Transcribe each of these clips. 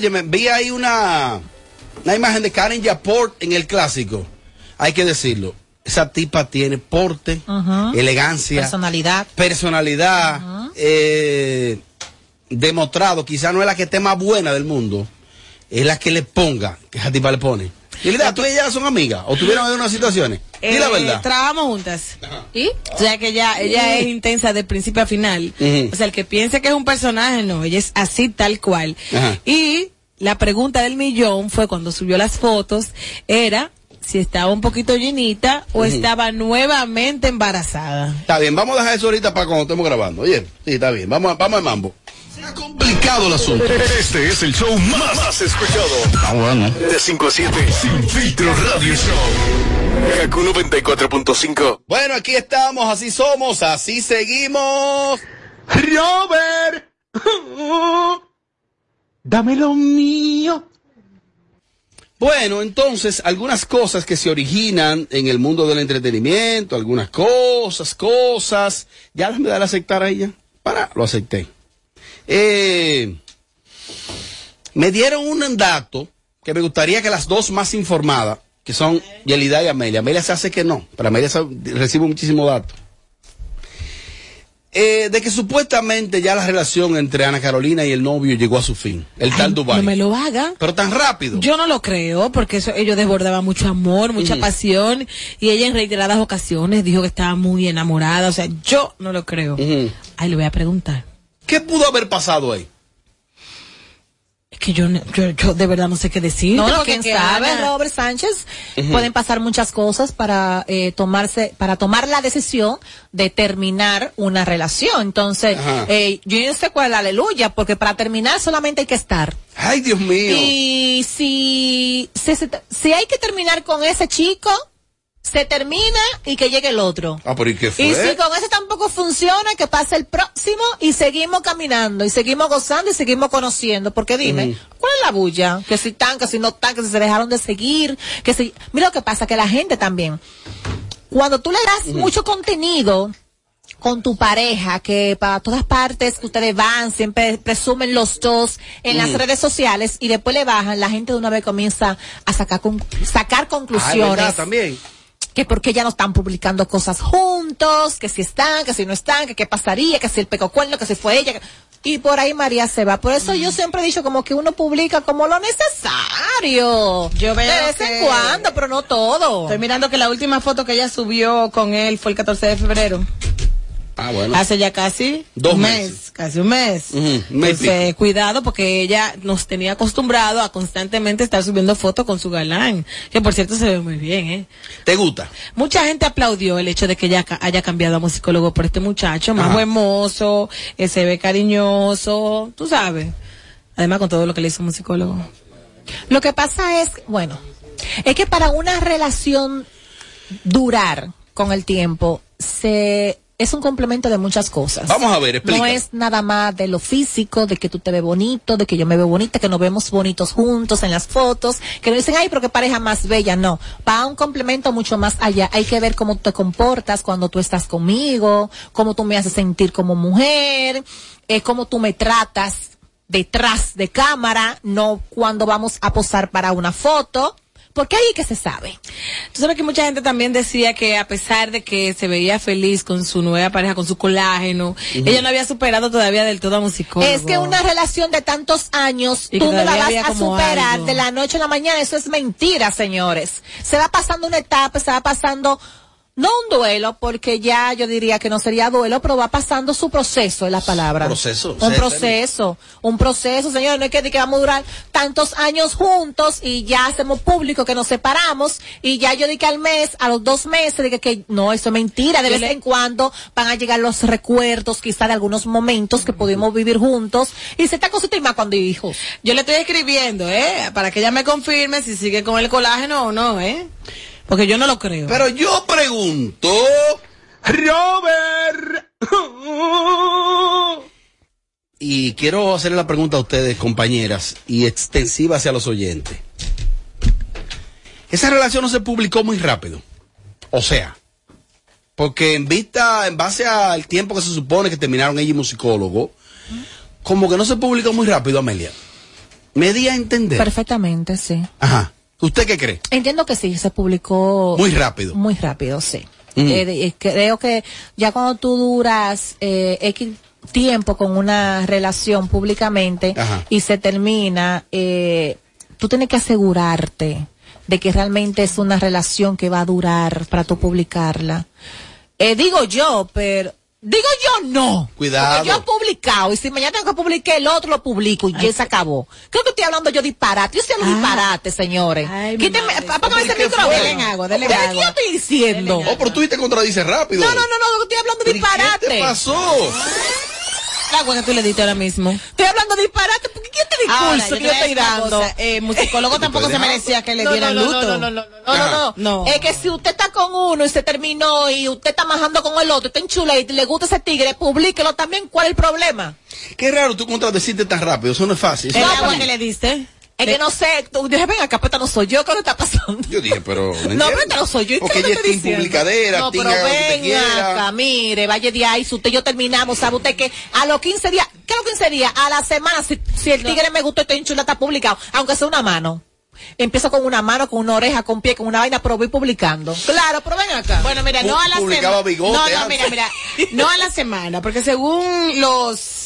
oye, me vi ahí una, una imagen de Karen Yaport en el clásico. Hay que decirlo. Esa tipa tiene porte, elegancia, Personalidad. personalidad, eh, demostrado. Quizá no es la que esté más buena del mundo, es la que le ponga, que esa tipa le pone. Y tú y ella son amigas, o tuvieron algunas situaciones. Di la Eh, verdad. Trabajamos juntas. ¿Y? O sea que ella, ella es intensa de principio a final. O sea, el que piense que es un personaje, no, ella es así tal cual. Ajá. Y la pregunta del millón fue cuando subió las fotos, era si estaba un poquito llenita o estaba nuevamente embarazada. Está bien, vamos a dejar eso ahorita para cuando estemos grabando. Oye, sí, está bien, vamos, a- vamos al mambo. Complicado el asunto. Este es el show más, más escuchado. Ah, bueno. De 5 a 7. Sin filtro radio show. Kaku 94.5. Bueno, aquí estamos, así somos, así seguimos. Robert, dame lo mío. Bueno, entonces, algunas cosas que se originan en el mundo del entretenimiento, algunas cosas, cosas. Ya déjame dar a aceptar a ella. Para, lo acepté. Eh, me dieron un dato que me gustaría que las dos más informadas, que son Yelida y Amelia, Amelia se hace que no, pero Amelia recibe muchísimo dato. Eh, de que supuestamente ya la relación entre Ana Carolina y el novio llegó a su fin, el tal Dubai. No me lo haga. Pero tan rápido. Yo no lo creo, porque eso, ellos desbordaban mucho amor, mucha Ujú. pasión, y ella en reiteradas ocasiones dijo que estaba muy enamorada. O sea, yo no lo creo. Ujú. Ay, le voy a preguntar. ¿Qué pudo haber pasado ahí? Es que yo, yo, yo de verdad no sé qué decir. No, no, quién que sabe, Robert Sánchez. Pueden pasar muchas cosas para eh, tomarse, para tomar la decisión de terminar una relación. Entonces, eh, yo no sé cuál es la aleluya, porque para terminar solamente hay que estar. Ay, Dios mío. Y si, si, se- si hay que terminar con ese chico, se termina y que llegue el otro. Ah, pero ¿y qué fue? Y si con ese tampoco funciona, que pase el próximo y seguimos caminando y seguimos gozando y seguimos conociendo. Porque dime, Ujú. ¿cuál es la bulla? Que si están, que si no están, que si se dejaron de seguir, que si... Mira lo que pasa, que la gente también, cuando tú le das mucho contenido con tu pareja, que para todas partes que ustedes van, siempre presumen los dos en las Ujú. redes sociales y después le bajan, la gente de una vez comienza a sacar, con- sacar Ah, es conclusiones verdad, también. Que porque ya no están publicando cosas juntos, que si están, que si no están, que qué pasaría, que si el peco cuerno, que si fue ella. que- Y por ahí María se va. Por eso yo siempre he dicho como que uno publica como lo necesario. Yo veo De vez que- en cuando, pero no todo. Estoy mirando que la última foto que ella subió con él fue el 14 de febrero. Ah, bueno. Hace ya casi Dos un meses. mes, casi un mes. Entonces, cuidado porque ella nos tenía acostumbrado a constantemente estar subiendo fotos con su galán, que por cierto se ve muy bien, ¿eh? ¿Te gusta? Mucha gente aplaudió el hecho de que ella haya cambiado a musicólogo por este muchacho, más Ajá. buen mozo, eh, se ve cariñoso, tú sabes. Además con todo lo que le hizo un musicólogo. Lo que pasa es, bueno, es que para una relación durar con el tiempo, se es un complemento de muchas cosas. Vamos a ver, explica. No es nada más de lo físico, de que tú te ves bonito, de que yo me veo bonita, que nos vemos bonitos juntos en las fotos, que nos dicen, ay, pero qué pareja más bella. No, va un complemento mucho más allá. Hay que ver cómo te comportas cuando tú estás conmigo, cómo tú me haces sentir como mujer, eh, cómo tú me tratas detrás de cámara, no cuando vamos a posar para una foto, porque ahí que se sabe. Tú sabes que mucha gente también decía que a pesar de que se veía feliz con su nueva pareja, con su colágeno, ella no había superado todavía del todo a musicólogo. Es que una relación de tantos años, Y tú no la vas a superar algo. de la noche a la mañana. Eso es mentira, señores. Se va pasando una etapa, se va pasando, no un duelo, porque ya yo diría que no sería duelo, pero va pasando su proceso, es la palabra. Proceso, Un proceso, un proceso, señores. No es que, que vamos a durar tantos años juntos y ya hacemos público que nos separamos y ya yo dije al mes, a los dos meses, dije que no, eso es mentira. De Yo vez le- en cuando van a llegar los recuerdos, quizá de algunos momentos que pudimos vivir juntos y se está cosita y más cuando hijos. Yo le estoy escribiendo, ¿eh? Para que ella me confirme si sigue con el colágeno o no, ¿eh? Porque yo no lo creo. Pero yo pregunto, Robert. Y quiero hacerle la pregunta a ustedes, compañeras, y extensiva hacia los oyentes. Esa relación no se publicó muy rápido. O sea, porque en vista, en base al tiempo que se supone que terminaron ella y musicólogo, como que no se publicó muy rápido, Amelia. Me di a entender. Perfectamente, sí. Ajá. ¿Usted qué cree? Entiendo que sí, se publicó. Muy rápido. Muy rápido, sí. Mm. Eh, eh, creo que ya cuando tú duras eh, X tiempo con una relación públicamente Ajá. y se termina, eh, tú tienes que asegurarte de que realmente es una relación que va a durar para tú publicarla. Eh, digo yo, pero digo yo no. Cuidado. Porque yo he publicado y si mañana tengo que publicar el otro lo publico y ya se acabó. Creo que estoy hablando yo disparate. Yo estoy hablando Ah. disparate, señores. Ay, madre. apágame ese ¿Qué micrófono. fue? Dele en agua, dele en ¿Qué agua. yo estoy diciendo? Oh, pero tú te contradices rápido. No, no, no, no, estoy hablando ¿Pero y disparate. ¿Qué te pasó? El agua que tú le diste ahora mismo. Estoy hablando disparate. ¿Por qué te discurso yo que yo estoy dando? eh, musicólogo tampoco se merecía que le No, dieran no, no, luto. No, no, no, no, no, no, no. No. Es que si usted está con uno y se terminó y usted está majando con el otro, está en chula y le gusta ese tigre, publíquelo también. ¿Cuál es el problema? Qué raro tú contradecirte tan rápido. Eso no es fácil. Eso El agua que le diste. Es que no sé, tú dije, venga, acá, pues esta no soy yo, ¿qué le está pasando? Yo dije, pero. No, pero no soy yo. ¿y Porque qué ella es team publicadera, No, pero quiera. acá, mire, vaya de ahí, si usted y yo terminamos, ¿sabe usted que a los 15 días, qué a los 15 días? A la semana, si, si el tigre me gustó y estoy en chula, está publicado, aunque sea una mano. Empiezo con una mano, con una oreja, con pie, con una vaina, pero voy publicando. Claro, pero ven acá. Bueno, mira, no a la semana. No, no, mira, mira. No a la semana, porque según los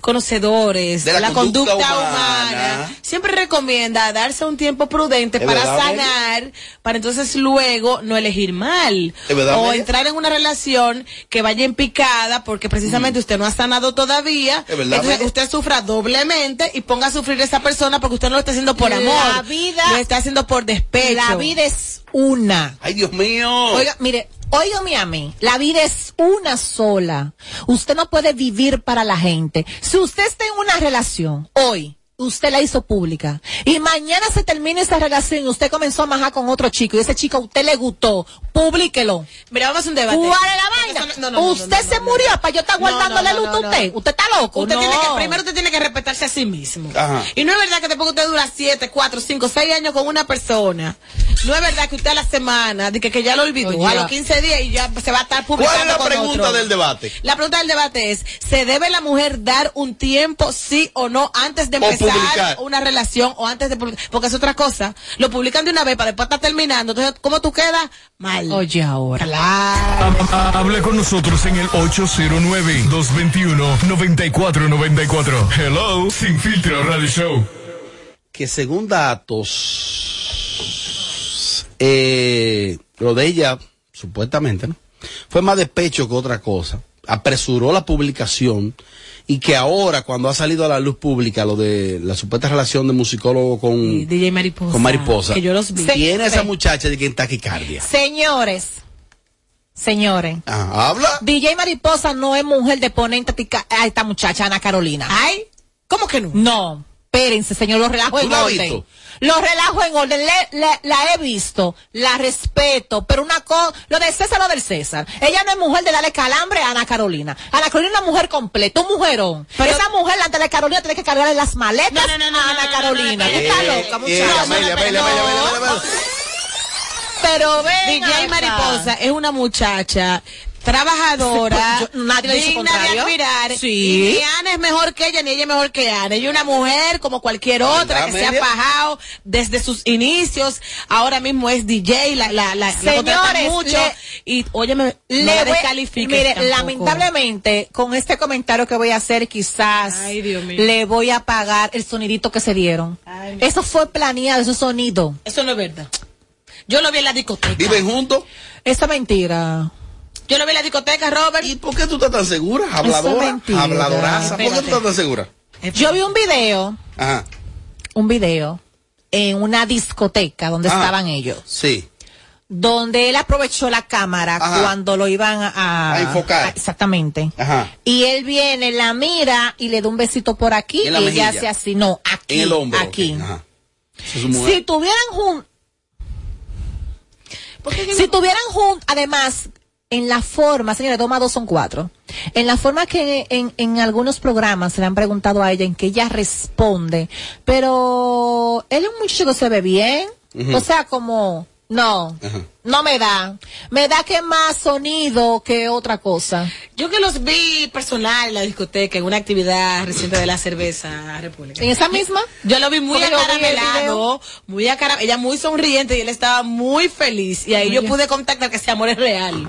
conocedores De de la la, conducta conducta, humana. humana, siempre recomienda darse un tiempo prudente ¿Es para verdad, Amelia? sanar, para entonces luego no elegir mal. ¿Es verdad, o Amelia? entrar en una relación que vaya en picada porque precisamente usted no ha sanado todavía. ¿Es verdad, entonces Amelia? usted sufra doblemente y ponga a sufrir a esa persona porque usted no lo está haciendo por La amor. vida- lo está haciendo por despecho. La vida es una. Ay, Dios mío. Oiga, mire, óigame a mí, la vida es una sola. Usted no puede vivir para la gente. Si usted está en una relación hoy, usted la hizo pública, y mañana se termina esa relación y usted comenzó a majar con otro chico, y ese chico a usted le gustó, públiquelo. Mira, vamos a un debate. ¿Cuál es la vaina? No, no, no, no, usted no, se no, murió no. para yo estar No, no, guardándole no, luto a usted. Usted está loco. Usted no. tiene que, primero usted tiene que respetarse a sí mismo. Ajá. Y no es verdad que después que usted dura 7, 4, 5, 6 años con una persona, no es verdad que usted a la semana, de que, que ya lo olvidó, a los 15 días y ya se va a estar publicando ¿Cuál es la con pregunta otro. del debate? La pregunta del debate es, ¿se debe la mujer dar un tiempo, sí o no, antes de empezar publicar. una relación o antes de publicar? Porque es otra cosa. Lo publican de una vez para después estar terminando. Entonces, ¿cómo tú quedas? Mal. Oye, ahora. Claro. Habla con nosotros en el 809-221-9494. Hello, Sin Filtro Radio Show. que según datos, eh, lo de ella, supuestamente, ¿no? Fue más despecho que otra cosa. Apresuró la publicación y que ahora, cuando ha salido a la luz pública lo de la supuesta relación de musicólogo con, DJ Mariposa. con Mariposa, Que yo los vi. Tiene esa muchacha de que en taquicardia. Señores, señores. Ajá, ¿Habla? DJ Mariposa no es mujer de tica- a esta muchacha, Ana Carolina. Ay, ¿cómo que no? No, espérense, señor, los relajo ¿Tú en la orden. Los relajo en orden, Le- le- la he visto, la respeto, pero una cosa, lo del César, lo del César. Ella no es mujer de darle calambre a Ana Carolina. Ana Carolina es una mujer completa, un mujerón. Pero- Esa mujer, antes de Carolina, tiene que cargarle las maletas No, no, no, no, a Ana Carolina. loca, muchacha. Pero ven DJ acá. Mariposa es una muchacha trabajadora, Yo- nadie digna de admirar. Sí. Y ni Ana es mejor que ella, ni ella es mejor que Ana. Ella es una mujer como cualquier otra que se ha fajado desde sus inicios. Ahora mismo es DJ, la, la, la, Señores, mucho. le- y, óyeme, Le no la mire, tampoco. lamentablemente, con este comentario que voy a hacer, quizás Ay, Dios mío. le voy a apagar el sonidito que se dieron. Ay, Eso fue planeado, ese sonido. Eso no es verdad. Yo lo vi en la discoteca. ¿Viven juntos? Esa mentira. Yo lo vi en la discoteca, Robert. ¿Y por qué tú estás tan segura? Habladora, mentira. habladoraza. ¿Por qué tú estás tan segura? Yo vi un video, Ajá. un video, en una discoteca donde Ajá. estaban ellos, Sí. donde él aprovechó la cámara Ajá. cuando lo iban a, A enfocar. exactamente. Ajá. Y él viene, la mira y le da un besito por aquí En la y ella hace así, no, aquí, En el hombro. aquí. Ajá. Es. Si tuvieran juntos, si tuvieran juntos, además, en la forma, señores, toma dos son cuatro, en la forma que en, en algunos programas se le han preguntado a ella, en que ella responde, pero él es un muchacho que se ve bien, o sea, como, No, no me da. Me da que más sonido que otra cosa. Yo que los vi personal en la discoteca, en una actividad reciente de la cerveza república. ¿En esa misma? Yo lo vi muy acaramelado, muy acara- ella muy sonriente y él estaba muy feliz. Y ahí yo pude contactar que ese amor es real.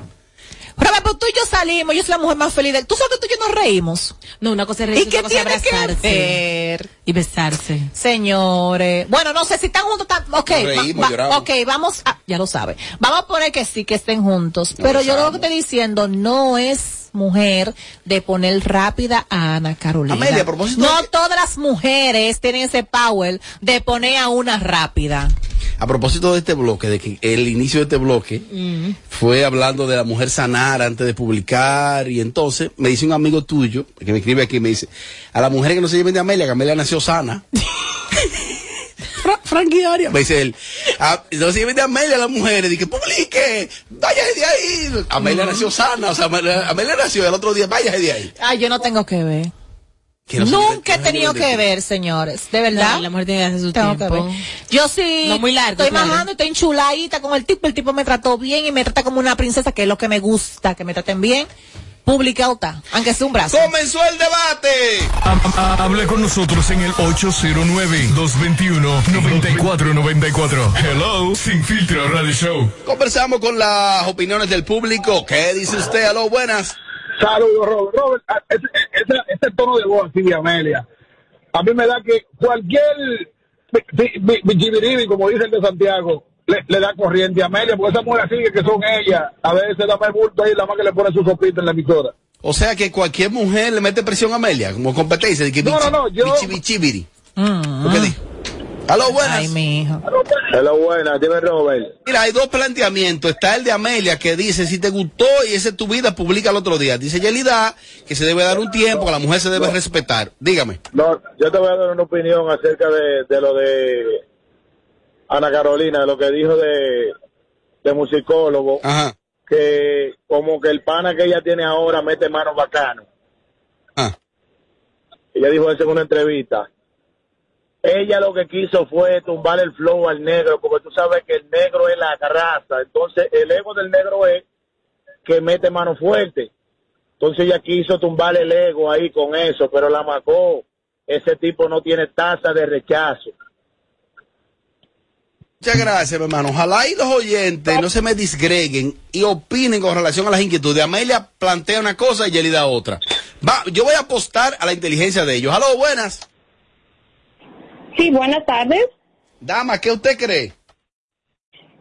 Pero, pero tú y yo salimos, yo soy la mujer más feliz del... Tú sabes que tú y yo nos reímos. No, una cosa es ¿Y reírse, qué otra cosa es tiene que abrazarse ver? y besarse. Señores, bueno, no sé si están juntos, tan- ok, Nos reímos, va- va- ok, vamos, a- ya lo sabe, vamos a poner que sí, que estén juntos, pero yo lo que estoy diciendo no es mujer de poner rápida a Ana Carolina. Amelia, a propósito no de todas las mujeres tienen ese power de poner a una rápida. A propósito de este bloque, de que el inicio de este bloque fue hablando de la mujer sanar antes de publicar y entonces me dice un amigo tuyo que me escribe aquí me dice a la mujer que no se lleven de Amelia, que Amelia nació sana. Fra- Frankie Arias. Me dice él, "Ah, no se lleven de Amelia las mujeres, di que publique, váyase de ahí. Amelia nació sana, o sea, Amelia, Amelia nació el otro día, váyase de ahí. Ay, yo no tengo que ver. No Nunca he tenido que ver, señores, de verdad. No, la mujer tiene que hacer su Tengo que tiempo. ver. Yo sí. No muy largo, Estoy claro. majando, estoy enchuladita con el tipo. El tipo me trató bien y me trata como una princesa, que es lo que me gusta, que me traten bien. Publicado está, aunque sea un brazo. Comenzó el debate. Hable con nosotros en el 809-221-9494. Hello, Sin Filtro Radio Show. Conversamos con las opiniones del público. ¿Qué dice usted? Aló, buenas. Saludos, Robert. Robert, a- ese, ese, ese tono de voz así de Amelia, a mí me da que cualquier como dicen de Santiago, le, le da corriente a Amelia, porque esa mujer así que son ellas, a veces da más bulto ahí, la más que le pone su sopita en la emisora. O sea que cualquier mujer le mete presión a Amelia, como competencia. De que No, bichi- no, no, yo- bichi-. ¿Por qué dijo? Aló, buenas. Ay, mi hijo. Hello, buena, dime Robert. Mira, hay dos planteamientos. Está el de Amelia que dice, si te gustó y esa es tu vida, publica el otro día. Dice Yelida que se debe dar un tiempo, que la mujer se debe respetar. Dígame. No, yo te voy a dar una opinión acerca de, de lo de Ana Carolina, lo que dijo de, de musicólogo. Ajá. que como que el pana que ella tiene ahora mete manos bacano. Ah. Ella dijo eso en una entrevista. Ella lo que quiso fue tumbar el flow al negro, porque tú sabes que el negro es la raza. Entonces, el ego del negro es que mete mano fuerte. Entonces, ella quiso tumbar el ego ahí con eso, pero la macó. Ese tipo no tiene tasa de rechazo. Muchas gracias, mi hermano. Ojalá y los oyentes no se me disgreguen y opinen con relación a las inquietudes. Amelia plantea una cosa y Yelida otra. Va, yo voy a apostar a la inteligencia de ellos. Aló, buenas. Sí, buenas tardes. Dama, ¿qué usted cree?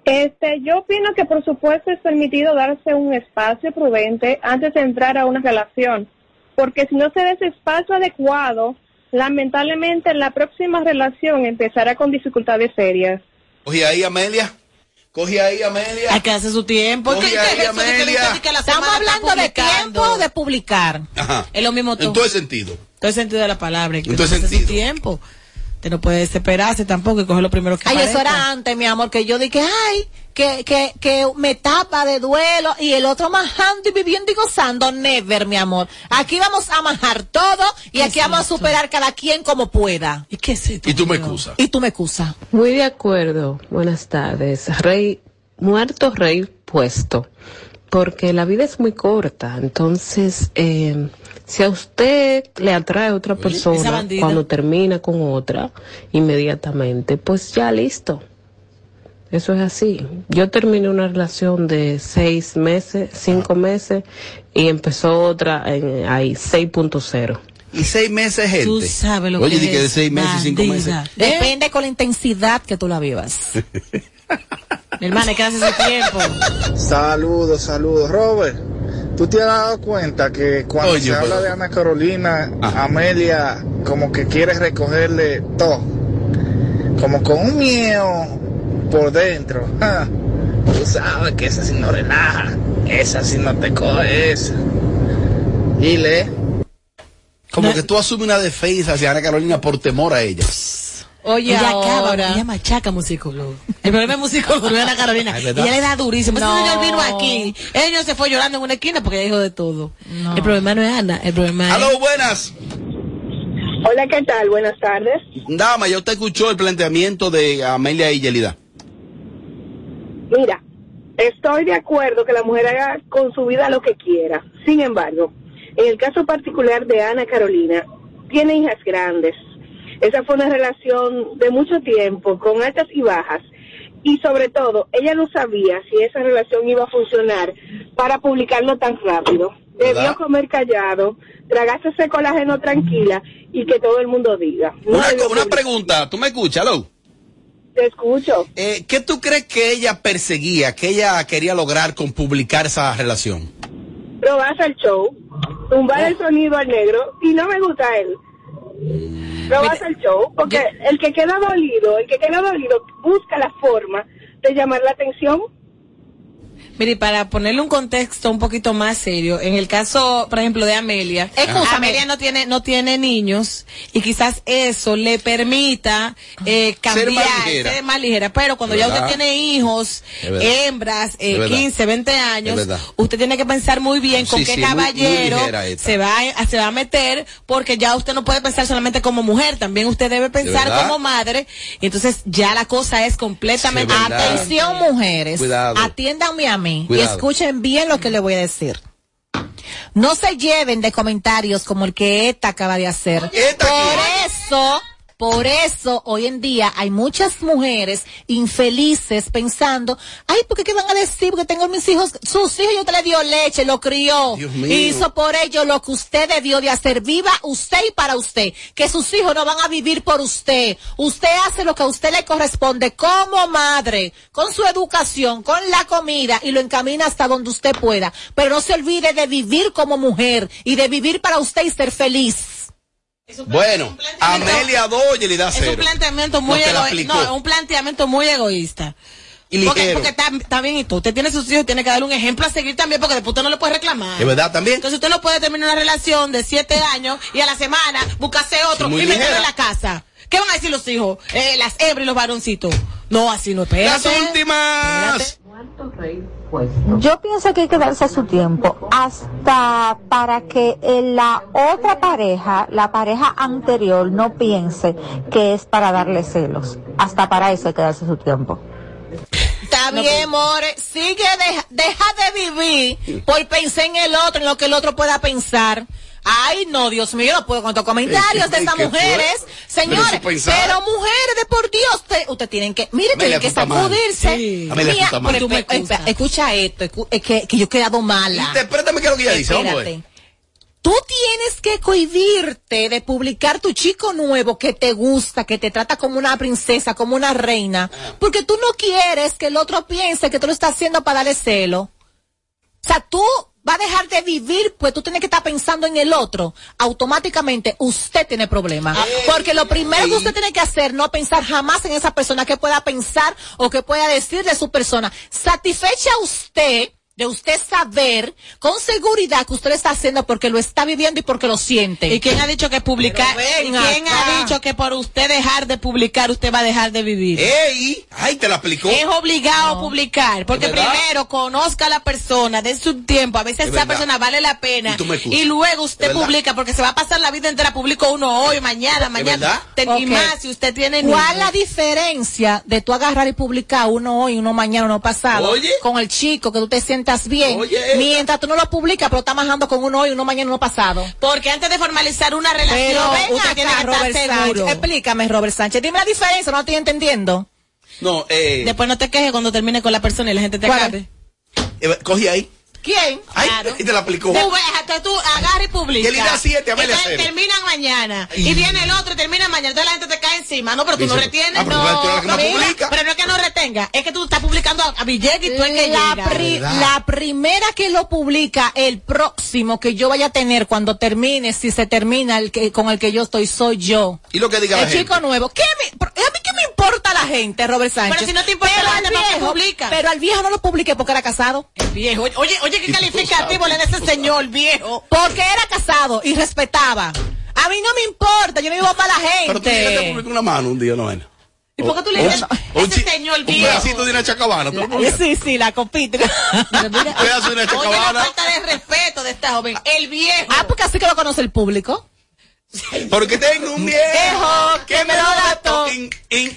Este, yo opino que por supuesto es permitido darse un espacio prudente antes de entrar a una relación, porque si no se da ese espacio adecuado, lamentablemente la próxima relación empezará con dificultades serias. Coge ahí, Amelia. Coge ahí, Amelia. Hay que hacer su tiempo. Oye, ¿Qué- qué es ahí, eso de que le Amelia. dicen que la Estamos hablando de tiempo de publicar. Ajá. Es lo mismo todo. En todo el sentido. todo el sentido de la palabra. Que En todo hacer su sentido. tiempo. Usted no puede desesperarse tampoco y coger lo primero que Ay, eso era antes, mi amor, que yo dije, ay, que, que, que me tapa de duelo y el otro majando y viviendo y gozando. Never, mi amor. Aquí vamos a majar todo y ¿Qué aquí es vamos a superar cada quien como pueda. ¿Y qué es esto? Y tú me excusas. Y tú me excusas. Muy de acuerdo. Buenas tardes. Rey, muerto, rey puesto. Porque la vida es muy corta. Entonces, eh, si a usted le atrae a otra persona bandida. cuando termina con otra, inmediatamente, pues ya listo. Eso es así. Yo terminé una relación de seis meses, cinco meses, y empezó otra en ahí, 6.0. Y seis meses, gente. Tú sabes lo Oye, que di que de es, seis meses y cinco bandida. meses. ¿Eh? Depende con la intensidad que tú la vivas. Mi hermana, hay que hacer su tiempo. Saludos, saludos. Robert, ¿tú te has dado cuenta que cuando Oye, se habla de Ana Carolina, Ajá. Amelia como que quiere recogerle todo? Como con un miedo por dentro. Ja. Tú sabes que esa sí no relaja, esa sí no te coge esa. Y le... Como No. que tú asumes una defensa hacia Ana Carolina por temor a ella. Oye, ella acaba, ahora. ella machaca musicólogo. El problema es musicólogo, no es Ana Carolina. Ay, ella le da durísimo. Ese No. señor vino aquí. Ella no se fue llorando en una esquina porque ella dijo de todo. El problema no es Ana, el problema es... Aló, buenas. Hola, ¿qué tal? Buenas tardes. Dama, ya usted escuchó el planteamiento de Amelia y Yelida. Mira, estoy de acuerdo que la mujer haga con su vida lo que quiera. Sin embargo, en el caso particular de Ana Carolina, tiene hijas grandes. Esa fue una relación de mucho tiempo, con altas y bajas. Y sobre todo, ella no sabía si esa relación iba a funcionar para publicarlo tan rápido. Debió comer callado, tragarse ese colágeno tranquila y que todo el mundo diga. No Una, pregunta, ¿tú me escuchas, Lou? Te escucho. Eh, ¿Qué tú crees que ella perseguía, que ella quería lograr con publicar esa relación? Probarse el show, tumbar el sonido al negro y no me gusta él. Probarse el show, porque el que queda dolido, el que queda dolido busca la forma de llamar la atención. Mire, para ponerle un contexto un poquito más serio, en el caso, por ejemplo, de Amelia, Escúchame. Amelia no tiene, no tiene niños y quizás eso le permita eh, cambiar, más ligera. ser más ligera. Pero cuando ya usted tiene hijos, hembras, eh, Es verdad. 15, 20 Es años, usted tiene que pensar muy bien con qué sí, muy- muy caballero se va, a- se va a meter, porque ya usted no puede pensar solamente como mujer, también usted debe pensar como madre, y entonces ya la cosa es completamente. Atención, mujeres. Cuidado. Atiéndanme a mí Cuidado. y escuchen bien lo que les voy a decir. No se lleven de comentarios como el que ETA acaba de hacer. ¿Eta Por eso, por eso hoy en día hay muchas mujeres infelices pensando, ay, ¿por qué qué van a decir? Porque tengo mis hijos, sus hijos yo te le dio leche, lo crió, hizo por ello lo que usted debió de hacer. Viva usted y para usted. Que sus hijos no van a vivir por usted. Usted hace lo que a usted le corresponde como madre, con su educación, con la comida y lo encamina hasta donde usted pueda. Pero no se olvide de vivir como mujer y de vivir para usted y ser feliz. Bueno, Amelia Doyle le da Es un cero. planteamiento muy egoísta. No, un planteamiento muy egoísta. Y Porque, ligero. porque está, está bien y tú. Usted tiene sus hijos y tiene que darle un ejemplo a seguir también porque después usted no le puede reclamar. ¿Es verdad también? Entonces usted no puede terminar una relación de siete años y a la semana buscarse otro muy y meterlo en la casa. ¿Qué van a decir los hijos? Eh, las hembras y los varoncitos. No, así no, espérate. Las últimas. Yo pienso que hay que darse su tiempo hasta para que en la otra pareja, la pareja anterior, no piense que es para darle celos. Hasta para eso hay que darse su tiempo. Está bien, more. Sigue, deja, deja de vivir por pensar en el otro, en lo que el otro pueda pensar. Ay, no, Dios mío, no puedo con estos comentarios de estas mujeres. Pero Señores, pero mujeres, de por Dios, usted, usted tienen que, mire, tienen que sacudirse. Sí. Mal. pero escucha esto, escu- es que, que yo he quedado mala. Interprétame qué es lo que ella dice, vamos a ver. Espérate. Tú tienes que cohibirte de publicar tu chico nuevo que te gusta, que te trata como una princesa, como una reina, porque tú no quieres que el otro piense que tú lo estás haciendo para darle celo. O sea, tú vas a dejar de vivir, pues tú tienes que estar pensando en el otro. Automáticamente usted tiene problemas. Porque lo primero que usted tiene que hacer, no pensar jamás en esa persona que pueda pensar o que pueda decir de su persona. Satisfecha usted de usted saber con seguridad que usted lo está haciendo porque lo está viviendo y porque lo siente. ¿Y quién ha dicho que publicar? Pero ¿Y ven quién acá. ha dicho que por usted dejar de publicar usted va a dejar de vivir? ¡Ey! ¡Ay, te la aplicó! Es obligado a publicar, porque primero conozca a la persona, de su tiempo, a veces Es esa verdad. persona vale la pena, Y tú me excusas. y luego usted publica, porque se va a pasar la vida entera, publico uno hoy, mañana, mañana, y Ok. más si usted tiene ¿Cuál la diferencia de tú agarrar y publicar uno hoy, uno mañana, uno pasado, Oye. con el chico que tú te sientas bien, Oye, esta. mientras tú no lo publicas, pero estás majando con uno hoy, uno mañana, uno pasado? Porque antes de formalizar una relación, Pero ven usted tiene acá, que estar Robert seguro. Sánchez. Explícame, Robert Sánchez. Dime la diferencia, no estoy entendiendo. No, eh, Después no te quejes cuando termine con la persona y la gente te ¿Cuál? acabe. eh, cogí ahí. ¿Quién? ¡Ay! Claro. Y te la aplicó. Tú ves, hasta tú agarras y publicas. Y él siete, terminan mañana. Y- Y viene el otro y termina mañana. Entonces la gente te cae encima. No, pero tú no retienes. ah, pero no, tú eres la que no publica. Pero no es que no retenga. Es que tú estás publicando a, a billete y tú es que la, llega. pri- ¿Verdad? la primera que lo publica, el próximo que yo vaya a tener cuando termine, si se termina el que, con el que yo estoy, soy yo. Y lo que diga la El gente. chico nuevo. ¿Qué me, a mí qué me importa la gente, Robert Sánchez? Pero si no te importa Pero la gente, ¿para qué viejo- publica? Pero al viejo no lo publiqué porque era casado. El viejo. Oye, oye, qué calificativo le da ese señor viejo. Porque era casado y respetaba. A mí no me importa, yo no vivo para la gente. Pero tú tienes que publicar una mano un día, no ven. ¿Y por qué tú le dices o un ese señor Un viejo? pedacito de una chacabana. ¿tú lo publicas? Sí, sí, la mira, Un pedazo de una oye, la chacabana. falta de respeto de esta joven. El viejo. ah, porque así que lo conoce el público. Porque tengo un viejo que me lo da todo.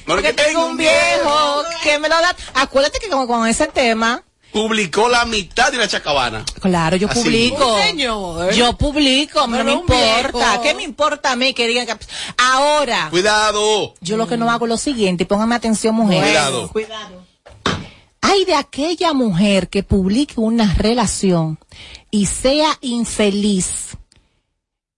Porque tengo un viejo que ¿Quién me lo da? Acuérdate que con, con ese tema, Publicó la mitad de la chacabana. claro, yo Así publico. Señor. Yo publico, no Pero me importa. viejo. ¿Qué me importa a mí que digan que... Ahora, Cuidado. yo lo que no hago es lo siguiente, y pónganme atención, mujeres. Cuidado. Cuidado. Hay de aquella mujer que publique una relación y sea infeliz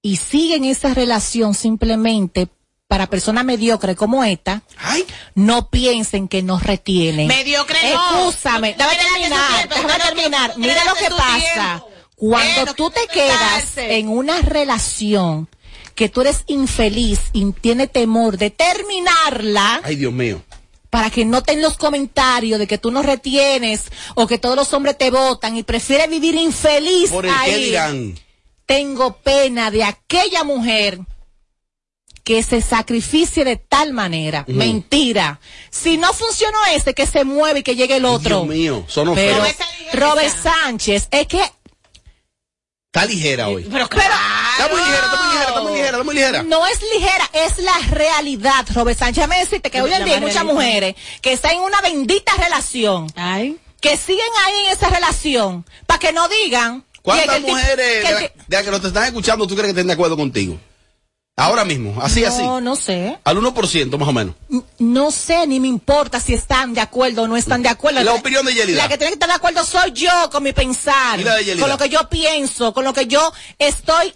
y sigue en esa relación simplemente para personas mediocres como esta, Ay, no piensen que nos retienen. Mediocre no. Escúchame, déjame terminar, déjame terminar. Mira lo que pasa. tiempo. Cuando tú te que quedas en una relación que tú eres infeliz y tienes temor de terminarla, ay, Dios mío. para que no ten los comentarios de que tú no retienes o que todos los hombres te votan y prefieres vivir infeliz Por el ahí. que dirán. Tengo pena de aquella mujer que se sacrificie de tal manera. Mentira. Si no funcionó este, que se mueve y que llegue el otro. Dios mío, son Pero. Robert Sánchez, es que Está ligera hoy. Pero Está muy ligera, está muy ligera, está muy ligera, está muy ligera. no es ligera, es la realidad, Robert Sánchez. Déjame decirte que hoy en día hay muchas mujeres que están en una bendita relación. Ay. que siguen ahí en esa relación para que no digan que ¿Cuántas mujeres que de el la, ti- de la que nos están escuchando tú crees que estén de acuerdo contigo? Ahora mismo, así, no, así. no sé Al 1% más o menos. No sé ni me importa si están de acuerdo o no están de acuerdo La opinión de Yelida. la que tiene que estar de acuerdo soy yo con mi pensar ¿Y la de Yelida? con lo que yo pienso con lo que yo estoy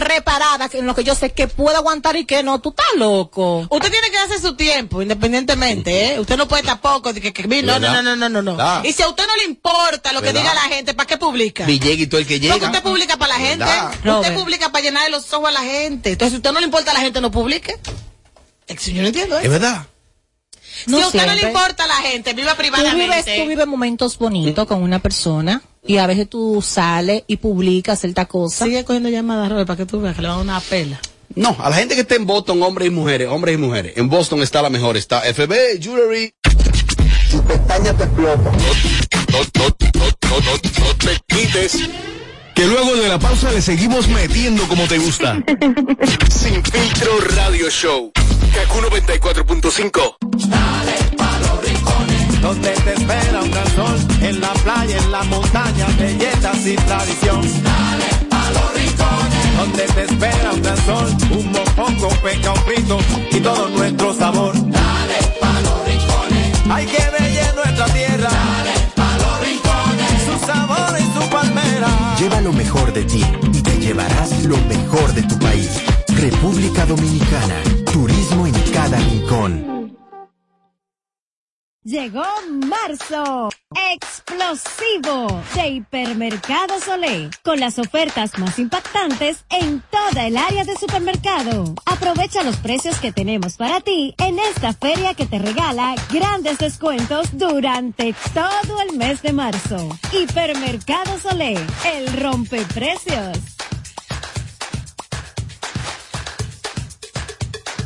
preparada en lo que yo sé que puedo aguantar y que no tú estás loco Usted tiene que darse su tiempo, independientemente, ¿eh? Usted no puede tampoco que, que- no, no, no, no, no, no. ¿Verdad? Y si a usted no le importa lo que ¿Verdad? diga la gente, ¿para qué publica? Villeguito el que llega. Porque usted publica para la gente. ¿Verdad? Usted publica para llenarle los ojos a la gente. Entonces, si a usted no le importa a la gente, no publique. Yo no entiendo Es verdad. No si a usted no le importa a la gente, viva tú privadamente. vives, tú vives momentos bonitos con una persona y a veces tú sales y publicas cierta cosa Sigue cogiendo llamadas, Robert, para que tú veas que le va a dar una pela. No, a la gente que está en Boston, hombres y mujeres, hombres y mujeres. En Boston está la mejor. Está FB, Jewelry. Tu pestaña te explota. No, no, no, no, no, no te quites. Que luego de la pausa le seguimos metiendo como te gusta. Sin filtro radio show. Kaku 94.5. donde te espera un gran sol, en la playa, en la montaña, belletas y tradición. Dale a los rincones, donde te espera un gran sol, un mopongo, peca, un frito y todo nuestro sabor. Dale a los rincones, hay que bella nuestra tierra. Dale a los rincones, su sabor y su palmera. Lleva lo mejor de ti y te llevarás lo mejor de tu país. República Dominicana. Turismo en cada rincón. Llegó marzo, explosivo de Hipermercado Solé, con las ofertas más impactantes en toda el área de supermercado. Aprovecha los precios que tenemos para ti en esta feria que te regala grandes descuentos durante todo el mes de marzo. Hipermercado Solé, el rompeprecios.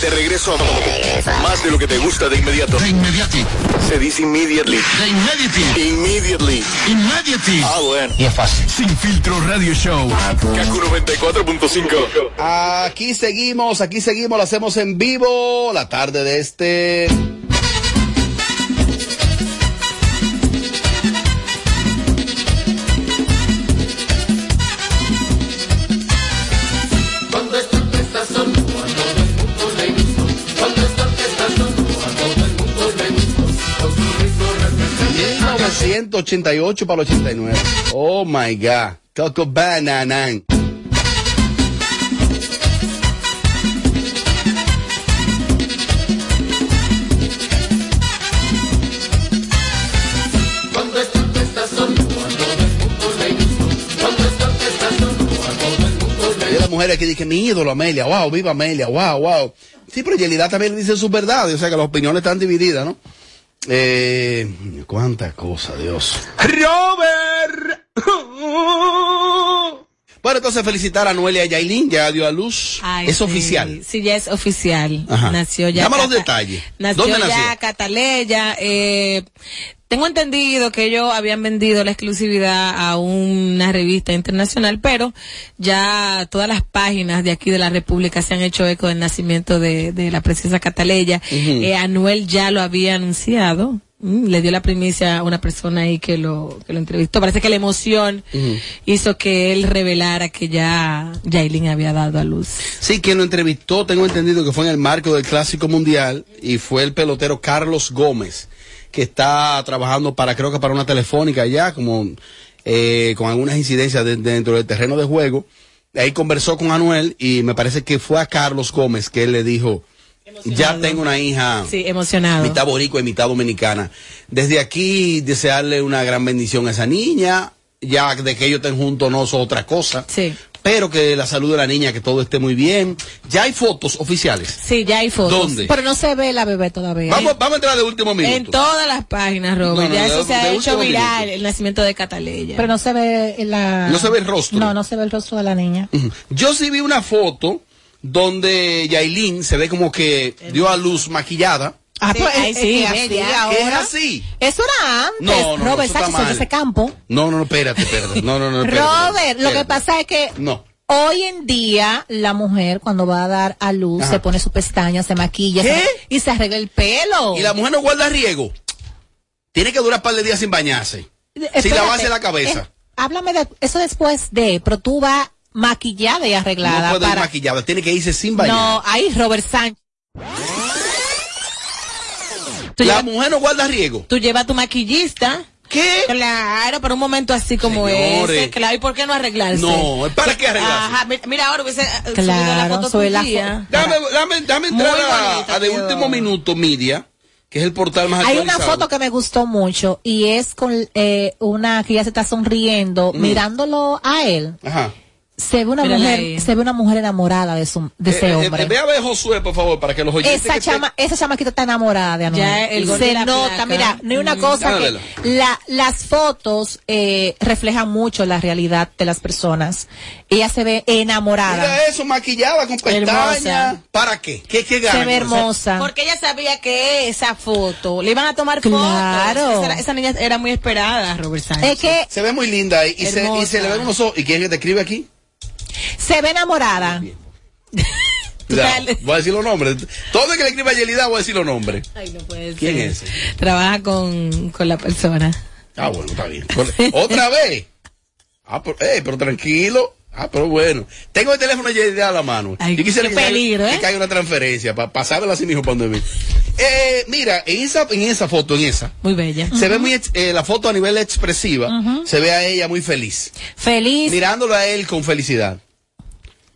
De regreso a más de lo que te gusta de inmediato. De inmediati. Se dice immediately. De immediately. Immediately. Immediately. Ah, bueno. Y es fácil. Sin filtro radio show. Kaku 94.5. Aquí seguimos, aquí seguimos, lo hacemos en vivo la tarde de este. 188 para el 89. Oh my God. Coco Bananan. mujeres que dicen, mi ídolo, Amelia, wow, viva Amelia, wow, wow. Sí, pero en realidad también dice sus verdades, o sea que las opiniones están divididas, ¿no? Eh, cuánta cosa, Dios. Robert. Bueno, entonces felicitar a Noelia Yailin, ya dio a luz. Ay, es sí. oficial. Sí, ya es oficial. Ajá. Nació ya. Dame los detalles. Nació ¿Dónde ya nació? Cataleya. Eh, tengo entendido que ellos habían vendido la exclusividad a una revista internacional, pero ya todas las páginas de aquí de la República se han hecho eco del nacimiento de, de la princesa Cataleya. Eh, Anuel ya lo había anunciado. Mm, Le dio la primicia a una persona ahí que lo, que lo entrevistó. Parece que la emoción hizo que él revelara que ya Yailin había dado a luz. Sí, quien lo entrevistó, tengo entendido que fue en el marco del Clásico Mundial y fue el pelotero Carlos Gómez, que está trabajando para, creo que para una telefónica allá, como eh, con algunas incidencias de- dentro del terreno de juego. Ahí conversó con Anuel y me parece que fue a Carlos Gómez que él le dijo, ya tengo una hija Sí, emocionado. mitad boricua y mitad dominicana. Desde aquí desearle una gran bendición a esa niña, ya de que ellos estén juntos no es otra cosa. Sí. Pero que la salud de la niña, que todo esté muy bien. Ya hay fotos oficiales. Sí, ya hay fotos. ¿Dónde? Pero no se ve la bebé todavía. Vamos, vamos a entrar de último En minuto. todas las páginas, Robert. No, no, ya eso se ha hecho viral, minuto. el nacimiento de Cataleya. Pero no se ve la... No se ve el rostro. No, no se ve el rostro de la niña. Yo sí vi una foto donde Yailin se ve como que dio a luz maquillada. Ah, Sí, pues ahí es, sí, es así ahora. Es así. Eso era antes. No, no, no, Robert está Sánchez de ese campo. No, no, no, espérate, espérate. No, no, no, espérate, Robert, lo que pasa es que No. hoy en día la mujer cuando va a dar a luz Ajá. se pone su pestaña, se maquilla y se arregla el pelo. Y la mujer no guarda riego. Tiene que durar un par de días sin bañarse. Sin Espérate, lavarse la cabeza. eh, háblame de eso después de, pero tú vas maquillada y arreglada no puede ir para... maquillada, tiene que irse sin bañar. No, ahí Robert Sánchez. Tú la mujer no guarda riego. Tú llevas a tu maquillista. ¿Qué? Claro, para un momento así como Señores. ese. Claro, ¿y por qué no arreglarse? No, ¿para qué arreglarse? Ajá, mi- mira, ahora hubiese eh, subido Claro, la foto la tuya. Dame, dame, entrar a, de último minuto media, que es el portal más Hay una foto que me gustó mucho y es con eh, una que ya se está sonriendo, Mm. mirándolo a él. Ajá. Se ve una Mírala mujer, ahí. se ve una mujer enamorada de su, de ese Eh, eh, hombre. eh, ve a ver Josué, por favor, para que los oyentes esa que chama, esa chamaquita está enamorada de Anuel. Se la nota, placa. mira, no hay una Mm. cosa que la, las fotos eh, reflejan mucho la realidad de las personas. Ella se ve enamorada. Mira eso, maquillada con pestañas. ¿Para qué? ¿Qué, qué se ganan ve hermosa. Porque ella sabía que esa foto le iban a tomar Claro. fotos. Esa, esa niña era muy esperada, Robert Sánchez. Es que Se ve muy linda y, se, y se le ven unos ojos. ¿Y quién es que te escribe aquí? Se ve enamorada. Cuidado, voy a decir los nombres. Todo el que le escriba a Yelida voy a decir los nombres. Ay, no puede ¿Quién ser. es ese? Trabaja con, con la persona. Ah, bueno, está bien. ¿Otra vez? Ah, pero, eh, pero tranquilo. Ah, pero bueno. Tengo el teléfono de Yelida a la mano. Ay, Yo quisiera qué que, peligro, que ¿eh? caiga una transferencia para pasármela así mismo para donde mí. Eh, mira, en esa, en esa foto, en esa, Muy bella. se ve muy, eh, la foto a nivel expresiva, se ve a ella muy feliz. Feliz. Mirándolo a él con felicidad.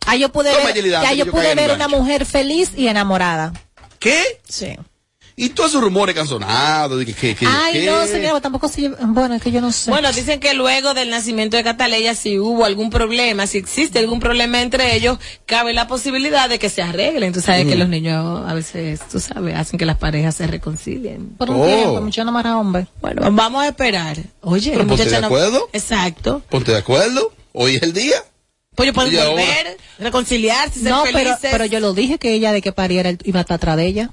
Ah, yo pude ver, ya yo yo pude una mujer feliz y enamorada. ¿Qué? Sí. Y todos esos rumores que han sonado, de que, que, que- Ay, no, señora, tampoco se Bueno, es que yo no sé. Bueno, dicen que luego del nacimiento de Cataleya, si hubo algún problema, si existe algún problema entre ellos, cabe la posibilidad de que se arreglen. Tú sabes que Mm. los niños a veces, tú sabes, hacen que las parejas se reconcilien. por un Oh. tiempo, mucho no para hombre. Bueno, vamos a esperar. Oye, Pero ponte de no- acuerdo. Exacto. Ponte de acuerdo. Hoy es el día. Pues ellos pueden Y ahora- volver, reconciliarse, ser No, pero, felices. pero yo lo dije que ella de que pariera iba a estar atrás de ella.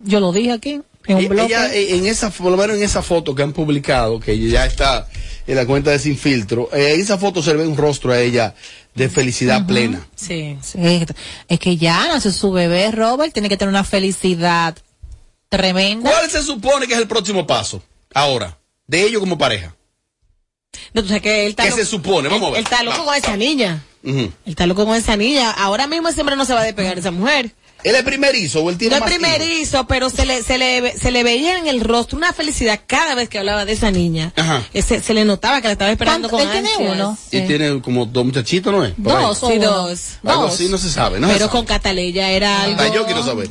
Yo lo dije aquí, en un bloque. Ella, eh, en esa, por lo menos en esa foto que han publicado, que ya está en la cuenta de Sin Filtro, eh, en esa foto se le ve un rostro a ella de felicidad plena. Sí. Sí, es que ya nació su bebé, Robert, tiene que tener una felicidad tremenda. ¿Cuál se supone que es el próximo paso? Ahora, de ellos como pareja. No, tú sabes que él está ¿Qué loco- se supone? Vamos a él- ver. Él está loco Va. con esa niña. Ujú. Él está loco con esa niña. Ahora mismo hombre no se va a despegar de esa mujer. ¿Él es primerizo o él tiene No es más primerizo, pero se le, se, le, se le veía en el rostro una felicidad cada vez que hablaba de esa niña. Ajá. Ese- se le notaba que la estaba esperando con. Él tiene uno. Y tiene como dos muchachitos, ¿no es? Dos Sí, dos. Algo Dos. así no se sabe, ¿no? se Pero sabe. con Cataleya era algo... Hasta yo quiero saber.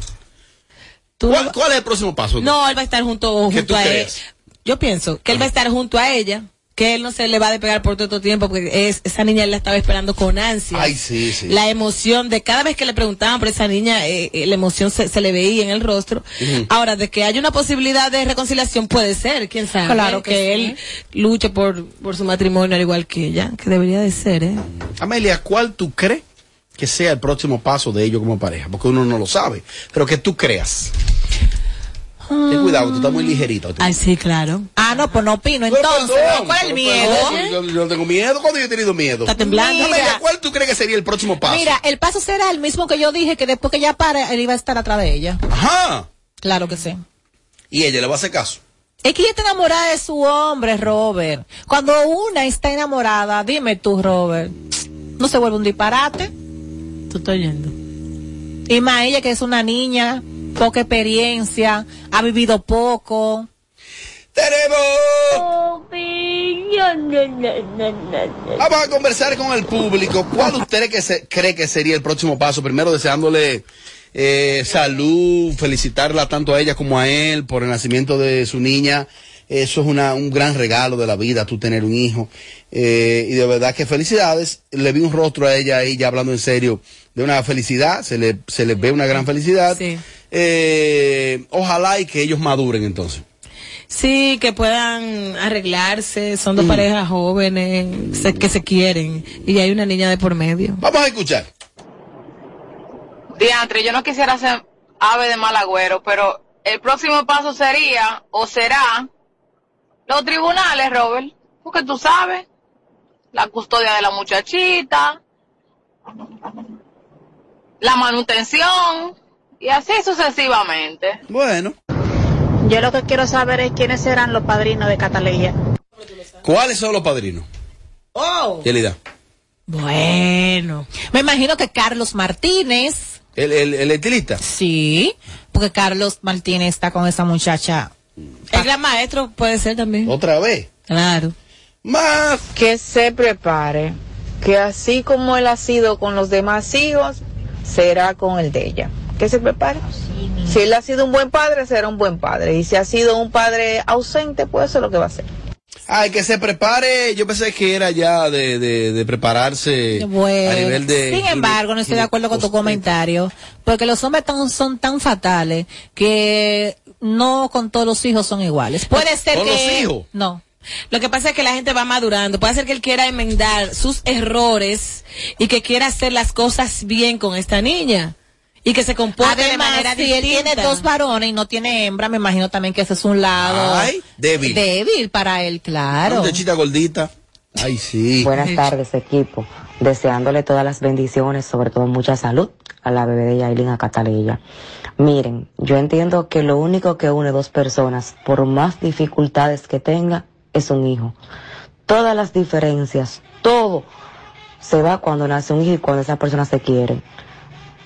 ¿Cuál, cuál es el próximo paso? No, él va a estar junto, ¿Qué tú junto a él. crees? Yo pienso que él va a estar junto a ella, que él no se le va a despegar por todo este tiempo, porque es, esa niña él la estaba esperando con ansia. Ay, sí, sí. La emoción de cada vez que le preguntaban por esa niña, eh, eh, la emoción se, se le veía en el rostro. Ahora, de que haya una posibilidad de reconciliación, puede ser, quién sabe. Claro que que sí. él luche por, por su matrimonio al igual que ella, que debería de ser, ¿eh? Amelia, ¿cuál tú crees que sea el próximo paso de ellos como pareja? Porque uno no lo sabe, pero que tú creas. Ten cuidado, tú estás muy ligerita. Ay, sí, claro. Ah, no, pues no opino. Entonces, perdón, ¿cuál es el miedo? perdón, Yo, yo no tengo miedo. ¿Cuándo yo he tenido miedo? Está temblando. Mira. ¿cuál tú crees que sería el próximo paso? Mira, el paso será el mismo que yo dije, que después que ella para, él iba a estar atrás de ella. Ajá. Claro que sí. Y ella le va a hacer caso. Es que ella está enamorada de su hombre, Robert. Cuando una está enamorada, dime tú, Robert, no se vuelve un disparate. Tú estás yendo. Y más ella que es una niña, poca experiencia, ha vivido poco. Vamos a conversar con el público. ¿Cuál usted que se- cree que sería el próximo paso? Primero deseándole eh, salud, felicitarla tanto a ella como a él por el nacimiento de su niña. Eso es una, un gran regalo de la vida, tú tener un hijo. Eh, y de verdad que felicidades. Le vi un rostro a ella ahí, ya hablando en serio, de una felicidad. Se le, se les ve una gran felicidad. Eh, ojalá y que ellos maduren entonces. Sí, que puedan arreglarse, son dos Mm. parejas jóvenes se- que se quieren y hay una niña de por medio. Vamos a escuchar. Diantre, yo no quisiera ser ave de mal agüero, pero el próximo paso sería, o será, los tribunales, Robert. Porque tú sabes, la custodia de la muchachita, la manutención, y así sucesivamente. Bueno. Yo lo que quiero saber es quiénes serán los padrinos de Cataleya. ¿Cuáles son los padrinos? Oh. Yelida. Bueno. Me imagino que Carlos Martínez. ¿El, el, el estilista? Sí, porque Carlos Martínez está con esa muchacha. El gran maestro puede ser también. ¿Otra vez? Claro. Más. Que se prepare, que así como él ha sido con los demás hijos, será con el de ella. Que se prepare. Si él ha sido un buen padre, será un buen padre. Y si ha sido un padre ausente, pues eso es lo que va a ser. Ay, que se prepare. Yo pensé que era ya de, de, de prepararse Bueno, a nivel de. sin embargo, no estoy de acuerdo con tu comentario, porque los hombres tan- son tan fatales que no con todos los hijos son iguales. Puede ser ¿Con que los hijos? no. Lo que pasa es que la gente va madurando. Puede ser que él quiera enmendar sus errores y que quiera hacer las cosas bien con esta niña. Y que se comporte de Además, manera si distinta. él tiene dos varones y no tiene hembra, me imagino también que ese es un lado Ay, débil. débil para él, claro. Muchachita gordita. Ay, sí. Buenas tardes, equipo. Deseándole todas las bendiciones, sobre todo mucha salud a la bebé de Yailin, a Catalina. Miren, yo entiendo que lo único que une dos personas, por más dificultades que tenga, es un hijo. Todas las diferencias, todo se va cuando nace un hijo y cuando esas personas se quieren.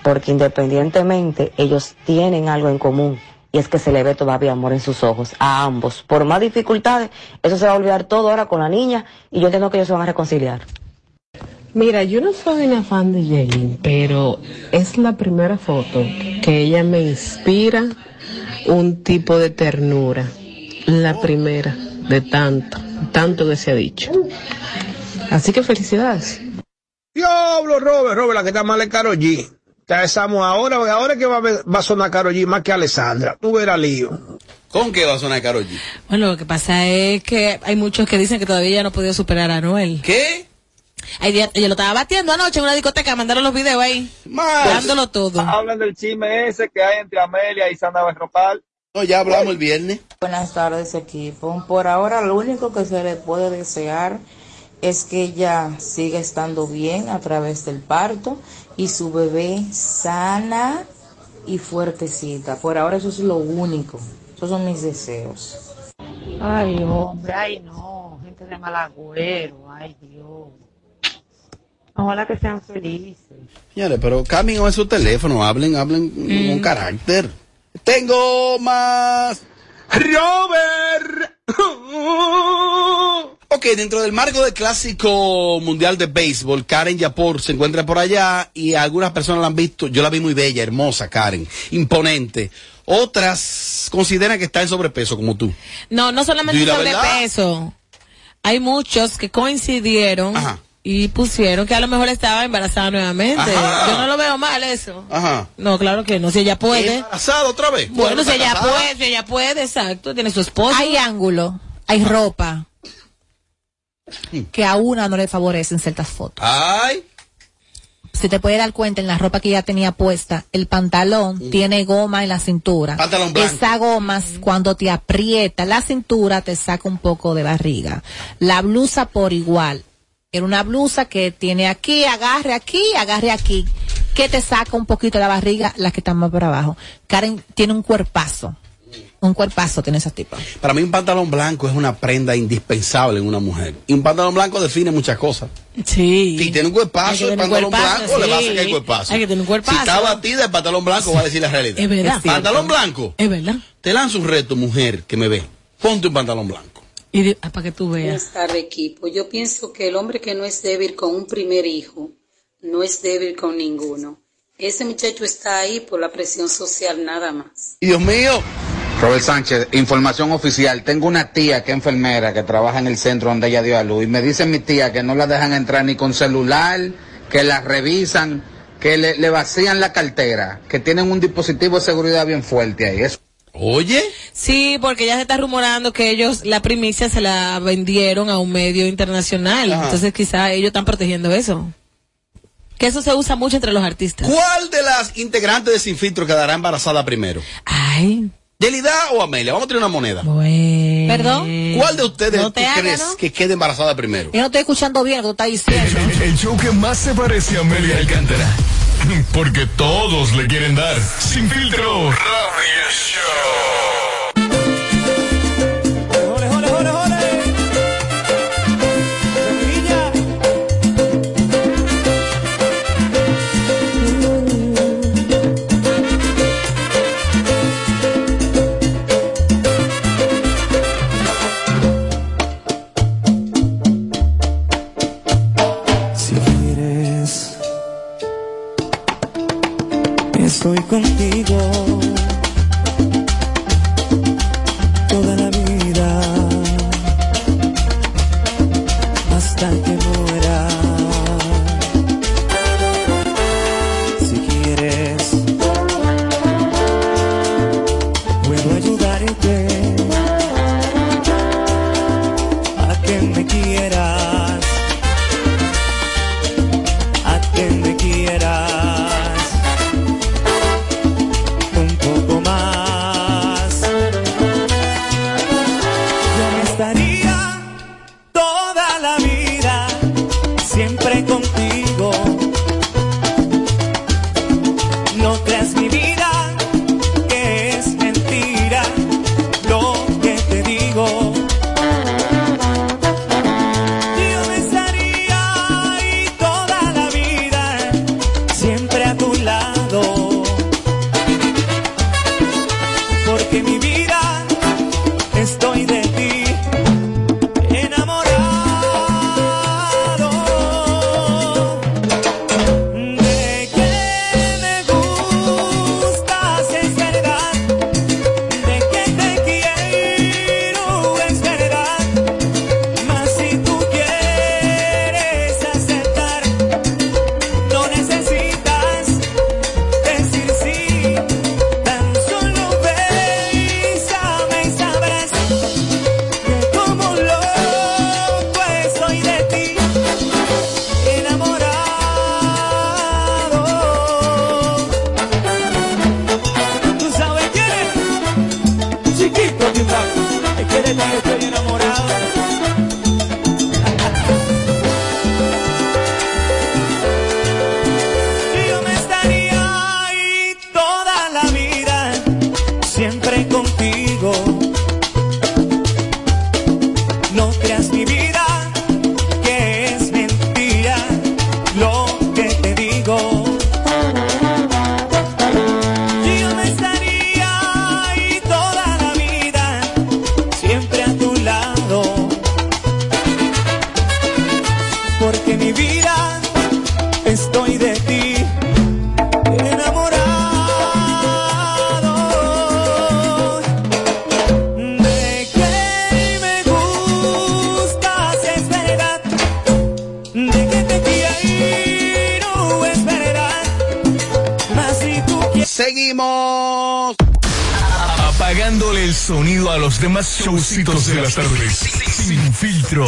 Porque independientemente, ellos tienen algo en común. Y es que se le ve todavía amor en sus ojos, a ambos. Por más dificultades, eso se va a olvidar todo ahora con la niña y yo entiendo que ellos se van a reconciliar. Mira, yo no soy una fan de Jaylin, pero es la primera foto que ella me inspira un tipo de ternura. La primera de tanto, tanto que se ha dicho. Así que felicidades. Diablo, Robert, Robert, la que está mal es Karol G. Te besamos ahora, porque ahora es que va a, ver- va a sonar Karol G más que Alessandra. Tú verás lío. ¿Con qué va a sonar Karol G? Bueno, lo que pasa es que hay muchos que dicen que todavía ella no ha podido superar a Noel. ¿Qué? Ay, ella lo estaba batiendo anoche en una discoteca, mandaron los videos ahí. Dándolo todo. Hablan del chisme ese que hay entre Amelia y Sandra Berropal. No, ya hablamos el viernes. Buenas tardes equipo. Por ahora lo único que se le puede desear es que ella siga estando bien a través del parto y su bebé sana y fuertecita. Por ahora eso es lo único. Esos son mis deseos. Ay, hombre, ay, no. Gente de mal agüero, ay, Dios. Ojalá que sean felices. Señores, pero cambien a su teléfono, hablen, hablen con carácter. Tengo más. Robert. Ok, dentro del marco del clásico mundial de béisbol, Karen Yapor se encuentra por allá y algunas personas la han visto. Yo la vi muy bella, hermosa, Karen, imponente. Otras consideran que está en sobrepeso, como tú. No, no solamente la sobrepeso. Hay muchos que coincidieron y pusieron que a lo mejor estaba embarazada nuevamente. Ajá. Yo no lo veo mal eso. Ajá. No, claro que no, si ella puede. ¿Embarazada otra vez? Bueno, si ¿Está ella casada? puede, si ella puede, exacto, tiene su esposo. Hay ángulo, hay ropa. que a una no le favorecen ciertas fotos. Ay. Si te puedes dar cuenta en la ropa que ella tenía puesta, el pantalón tiene goma en la cintura. Pantalón blanco. Esa goma, cuando te aprieta la cintura, te saca un poco de barriga. La blusa por igual. Era una blusa que tiene aquí, agarre aquí, agarre aquí, que te saca un poquito de la barriga, la que está más por abajo. Karen tiene un cuerpazo. Un cuerpazo tiene esa tipa. Para mí un pantalón blanco es una prenda indispensable en una mujer. Y un pantalón blanco define muchas cosas. Sí. Si tiene un cuerpazo, el pantalón cuerpazo, blanco le va a sacar el cuerpazo. Hay que tener un cuerpazo. Si está batida, el pantalón blanco va a decir la realidad. Es verdad. Es. Pantalón blanco. Es verdad. Te lanzo un reto, mujer, que me ve. Ponte un pantalón blanco. Y de- ah, para que tú veas. Buenas tardes, equipo. Yo pienso que el hombre que no es débil con un primer hijo, no es débil con ninguno. Ese muchacho está ahí por la presión social nada más. Y Dios mío. Robert Sánchez, información oficial. Tengo una tía que es enfermera que trabaja en el centro donde ella dio a luz y me dice mi tía que no la dejan entrar ni con celular, que la revisan, que le, le vacían la cartera, que tienen un dispositivo de seguridad bien fuerte ahí. Eso. Oye. Sí, porque ya se está rumorando que ellos la primicia se la vendieron a un medio internacional. Ajá. Entonces quizá ellos están protegiendo eso. Que eso se usa mucho entre los artistas. ¿Cuál de las integrantes de Sin Filtro quedará embarazada primero? Ay. ¿Yelida o Amelia? Vamos a tener una moneda. Perdón. ¿Cuál de ustedes No tú crees ¿no? que quede embarazada primero? Yo no estoy escuchando bien lo que tú estás diciendo. El, el show que más se parece a Amelia Alcántara. Porque todos le quieren dar. Sin filtro.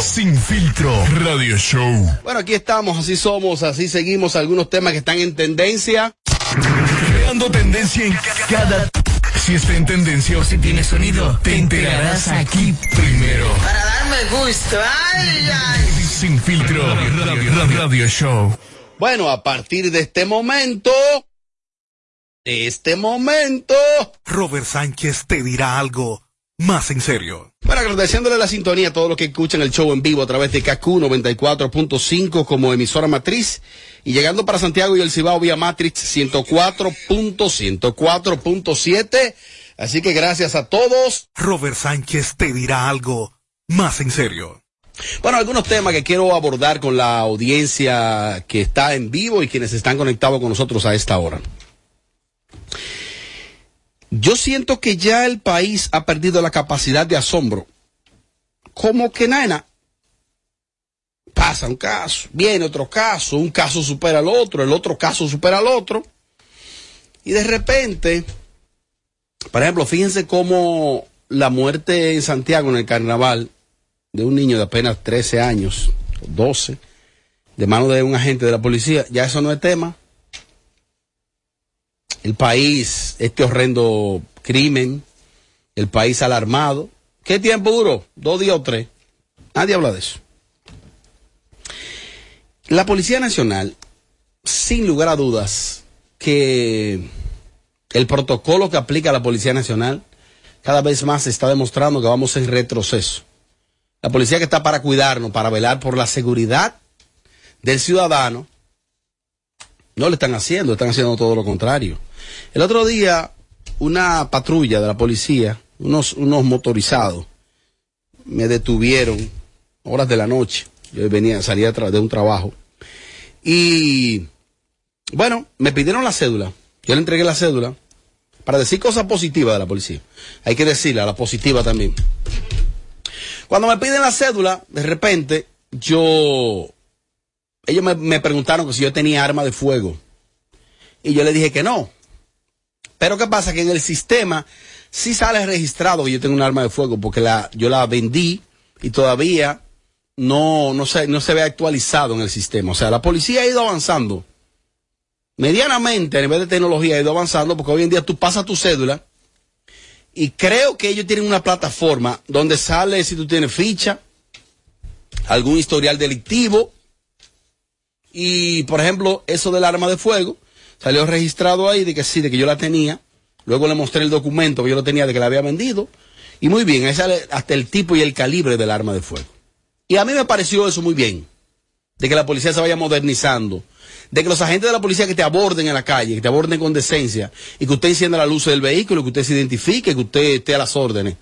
Filtro, sin filtro. Radio Show. Bueno, aquí estamos, así somos, así seguimos algunos temas que están en tendencia. Creando tendencia en cada... Si está en tendencia o si tiene sonido, te enterarás aquí primero. Para darme gusto. Ay, ay. Sin filtro. Radio, Radio- Radio Show. Bueno, a partir de este momento, de este momento, Robert Sánchez te dirá algo más en serio. Bueno, agradeciéndole la sintonía a todos los que escuchan el show en vivo a través de KQ 94.5 como emisora matriz y llegando para Santiago y el Cibao vía Matrix 104.104.7. Así que gracias a todos. Robert Sánchez te dirá algo más en serio. Bueno, algunos temas que quiero abordar con la audiencia que está en vivo y quienes están conectados con nosotros a esta hora. Yo siento que ya el país ha perdido la capacidad de asombro. Como que nena. Pasa un caso, viene otro caso, un caso supera al otro, el otro caso supera al otro. Y de repente, por ejemplo, fíjense cómo la muerte en Santiago en el carnaval de un niño de apenas 13 años, 12, de mano de un agente de la policía, ya eso no es tema. El país, este horrendo crimen, el país alarmado. ¿Qué tiempo duró? ¿Dos días o tres? Nadie habla de eso. La Policía Nacional, sin lugar a dudas, que el protocolo que aplica la Policía Nacional cada vez más está demostrando que vamos en retroceso. La policía que está para cuidarnos, para velar por la seguridad del ciudadano, no le están haciendo, están haciendo todo lo contrario. El otro día, una patrulla de la policía, unos, unos motorizados, me detuvieron horas de la noche. Yo venía, salía de un trabajo. Y bueno, me pidieron la cédula. Yo le entregué la cédula para decir cosas positivas de la policía. Hay que decirla, la positiva también. Cuando me piden la cédula, de repente, yo, ellos me, me preguntaron si yo tenía arma de fuego. Y yo le dije que no. Pero ¿qué pasa? Que en el sistema sí sale registrado que yo tengo un arma de fuego porque la, yo la vendí y todavía no, no, se, no se ve actualizado en el sistema. O sea, la policía ha ido avanzando. Medianamente, a nivel de tecnología, ha ido avanzando porque hoy en día tú pasas tu cédula y creo que ellos tienen una plataforma donde sale si tú tienes ficha, algún historial delictivo. Y, por ejemplo, eso del arma de fuego, salió registrado ahí de que sí, de que yo la tenía. Luego le mostré el documento que yo lo tenía de que la había vendido. Y muy bien, ahí sale hasta el tipo y el calibre del arma de fuego. Y a mí me pareció eso muy bien. De que la policía se vaya modernizando. De que los agentes de la policía que te aborden en la calle, que te aborden con decencia, y que usted encienda la luz del vehículo, que usted se identifique, que usted esté a las órdenes.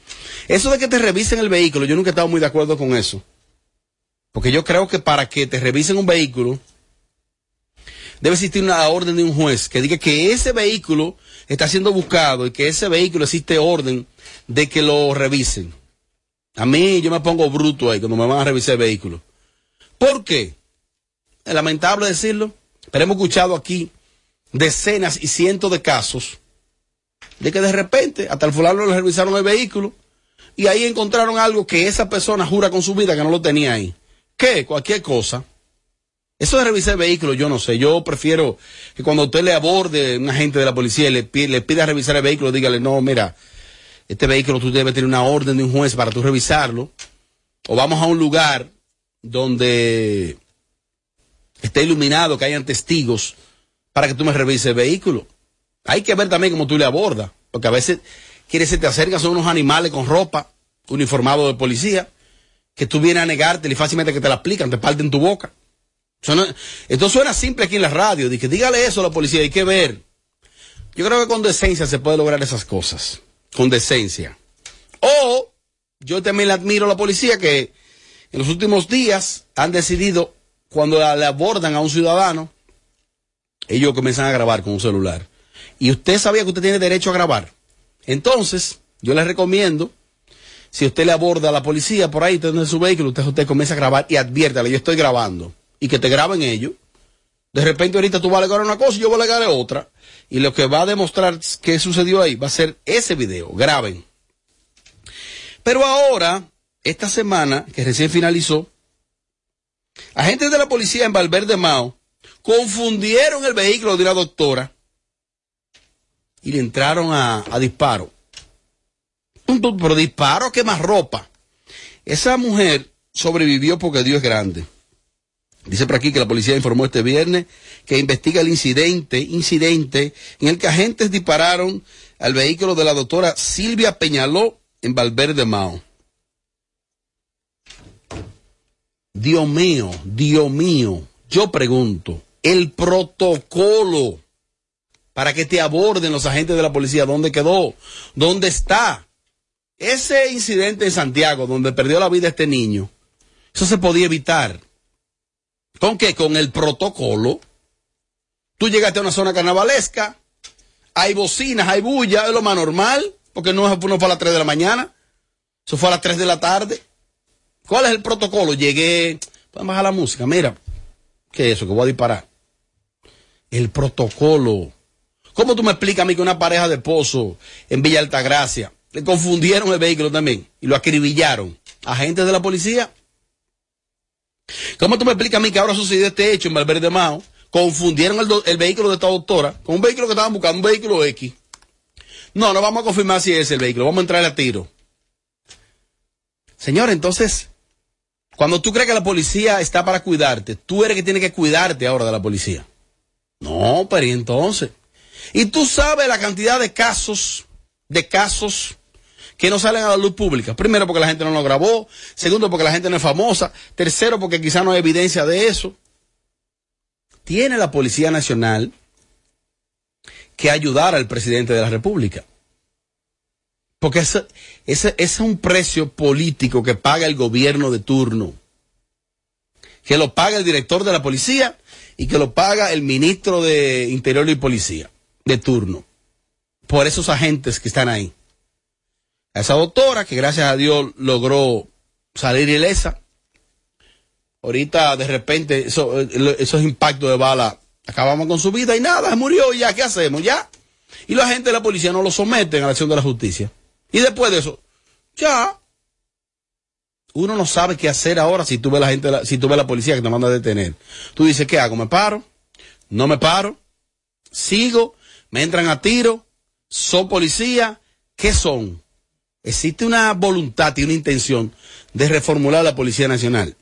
Eso de que te revisen el vehículo, yo nunca he estado muy de acuerdo con eso. Porque yo creo que para que te revisen un vehículo, debe existir una orden de un juez que diga que ese vehículo está siendo buscado y que ese vehículo existe orden de que lo revisen. A mí yo me pongo bruto ahí cuando me van a revisar el vehículo. ¿Por qué? Es lamentable decirlo, pero hemos escuchado aquí decenas y cientos de casos de que de repente hasta el fulano le revisaron el vehículo y ahí encontraron algo que esa persona jura con su vida que no lo tenía ahí. ¿Qué? Cualquier cosa. Eso de revisar el vehículo, yo no sé. Yo prefiero que cuando usted le aborde un agente de la policía y le pida revisar el vehículo, dígale, no, mira, este vehículo tú debes tener una orden de un juez para tú revisarlo. O vamos a un lugar donde esté iluminado, que hayan testigos para que tú me revises el vehículo. Hay que ver también cómo tú le abordas, porque a veces quieres que te acercas son unos animales con ropa, uniformados de policía, que tú vienes a negarte y fácilmente que te la aplican, te parten tu boca. Esto suena simple aquí en la radio, dije, dígale eso a la policía, hay que ver. Yo creo que con decencia se puede lograr esas cosas, con decencia. O yo también le admiro a la policía que en los últimos días han decidido, cuando le abordan a un ciudadano, ellos comienzan a grabar con un celular. Y usted sabía que usted tiene derecho a grabar. Entonces, yo le recomiendo, si usted le aborda a la policía por ahí, usted en su vehículo, usted, usted comienza a grabar y adviértale, yo estoy grabando. Y que te graben ellos. De repente ahorita tú vas a alegar una cosa y yo voy a alegar otra. Y lo que va a demostrar qué sucedió ahí va a ser ese video. Graben. Pero ahora, esta semana, que recién finalizó, agentes de la policía en Valverde Mao confundieron el vehículo de una doctora y le entraron a, a disparo. Pero disparo, que más ropa. Esa mujer sobrevivió porque Dios es grande. Dice por aquí que la policía informó este viernes que investiga el incidente, incidente en el que agentes dispararon al vehículo de la doctora Silvia Peñaló en Valverde Mao. Dios mío, Dios mío, yo pregunto, el protocolo para que te aborden los agentes de la policía, ¿dónde quedó? ¿Dónde está? Ese incidente en Santiago, donde perdió la vida este niño, eso se podía evitar. ¿Con qué? Con el protocolo. Tú llegaste a una zona carnavalesca, hay bocinas, hay bulla, es lo más normal, porque no, fue a las 3 de la mañana, eso fue a las 3 de la tarde. ¿Cuál es el protocolo? Llegué, pueden bajar la música, mira, ¿qué es eso? Que voy a disparar. El protocolo. ¿Cómo tú me explicas a mí que una pareja de esposos en Villa Altagracia le confundieron el vehículo también y lo acribillaron? ¿Agentes de la policía? ¿Cómo tú me explicas a mí que ahora sucedió este hecho en Valverde Mao? Confundieron el, el, vehículo de esta doctora con un vehículo que estaban buscando, un vehículo X. No, no vamos a confirmar si es el vehículo, vamos a entrar a tiro. Señor, entonces, cuando tú crees que la policía está para cuidarte, tú eres que tiene que cuidarte ahora de la policía. No, pero ¿y entonces? Y tú sabes la cantidad de casos, de casos que no salen a la luz pública. Primero porque la gente no lo grabó, segundo porque la gente no es famosa, tercero porque quizá no hay evidencia de eso. Tiene la Policía Nacional que ayudar al presidente de la República. Porque ese, ese, es un precio político que paga el gobierno de turno. Que lo paga el director de la policía y que lo paga el ministro de Interior y Policía de turno. Por esos agentes que están ahí. A esa doctora que gracias a Dios logró salir ilesa. Ahorita de repente eso, esos impactos de bala acabamos con su vida y nada, murió y ya, ¿qué hacemos? Ya. Y la gente de la policía no lo someten a la acción de la justicia. Y después de eso, ya. Uno no sabe qué hacer ahora si tú ves la gente, si tú la policía que te manda a detener. Tú dices, ¿qué hago? ¿Me paro? ¿No me paro? ¿Sigo? ¿Me entran a tiro? ¿Son policía? ¿Qué son? Existe una voluntad y una intención de reformular la Policía Nacional.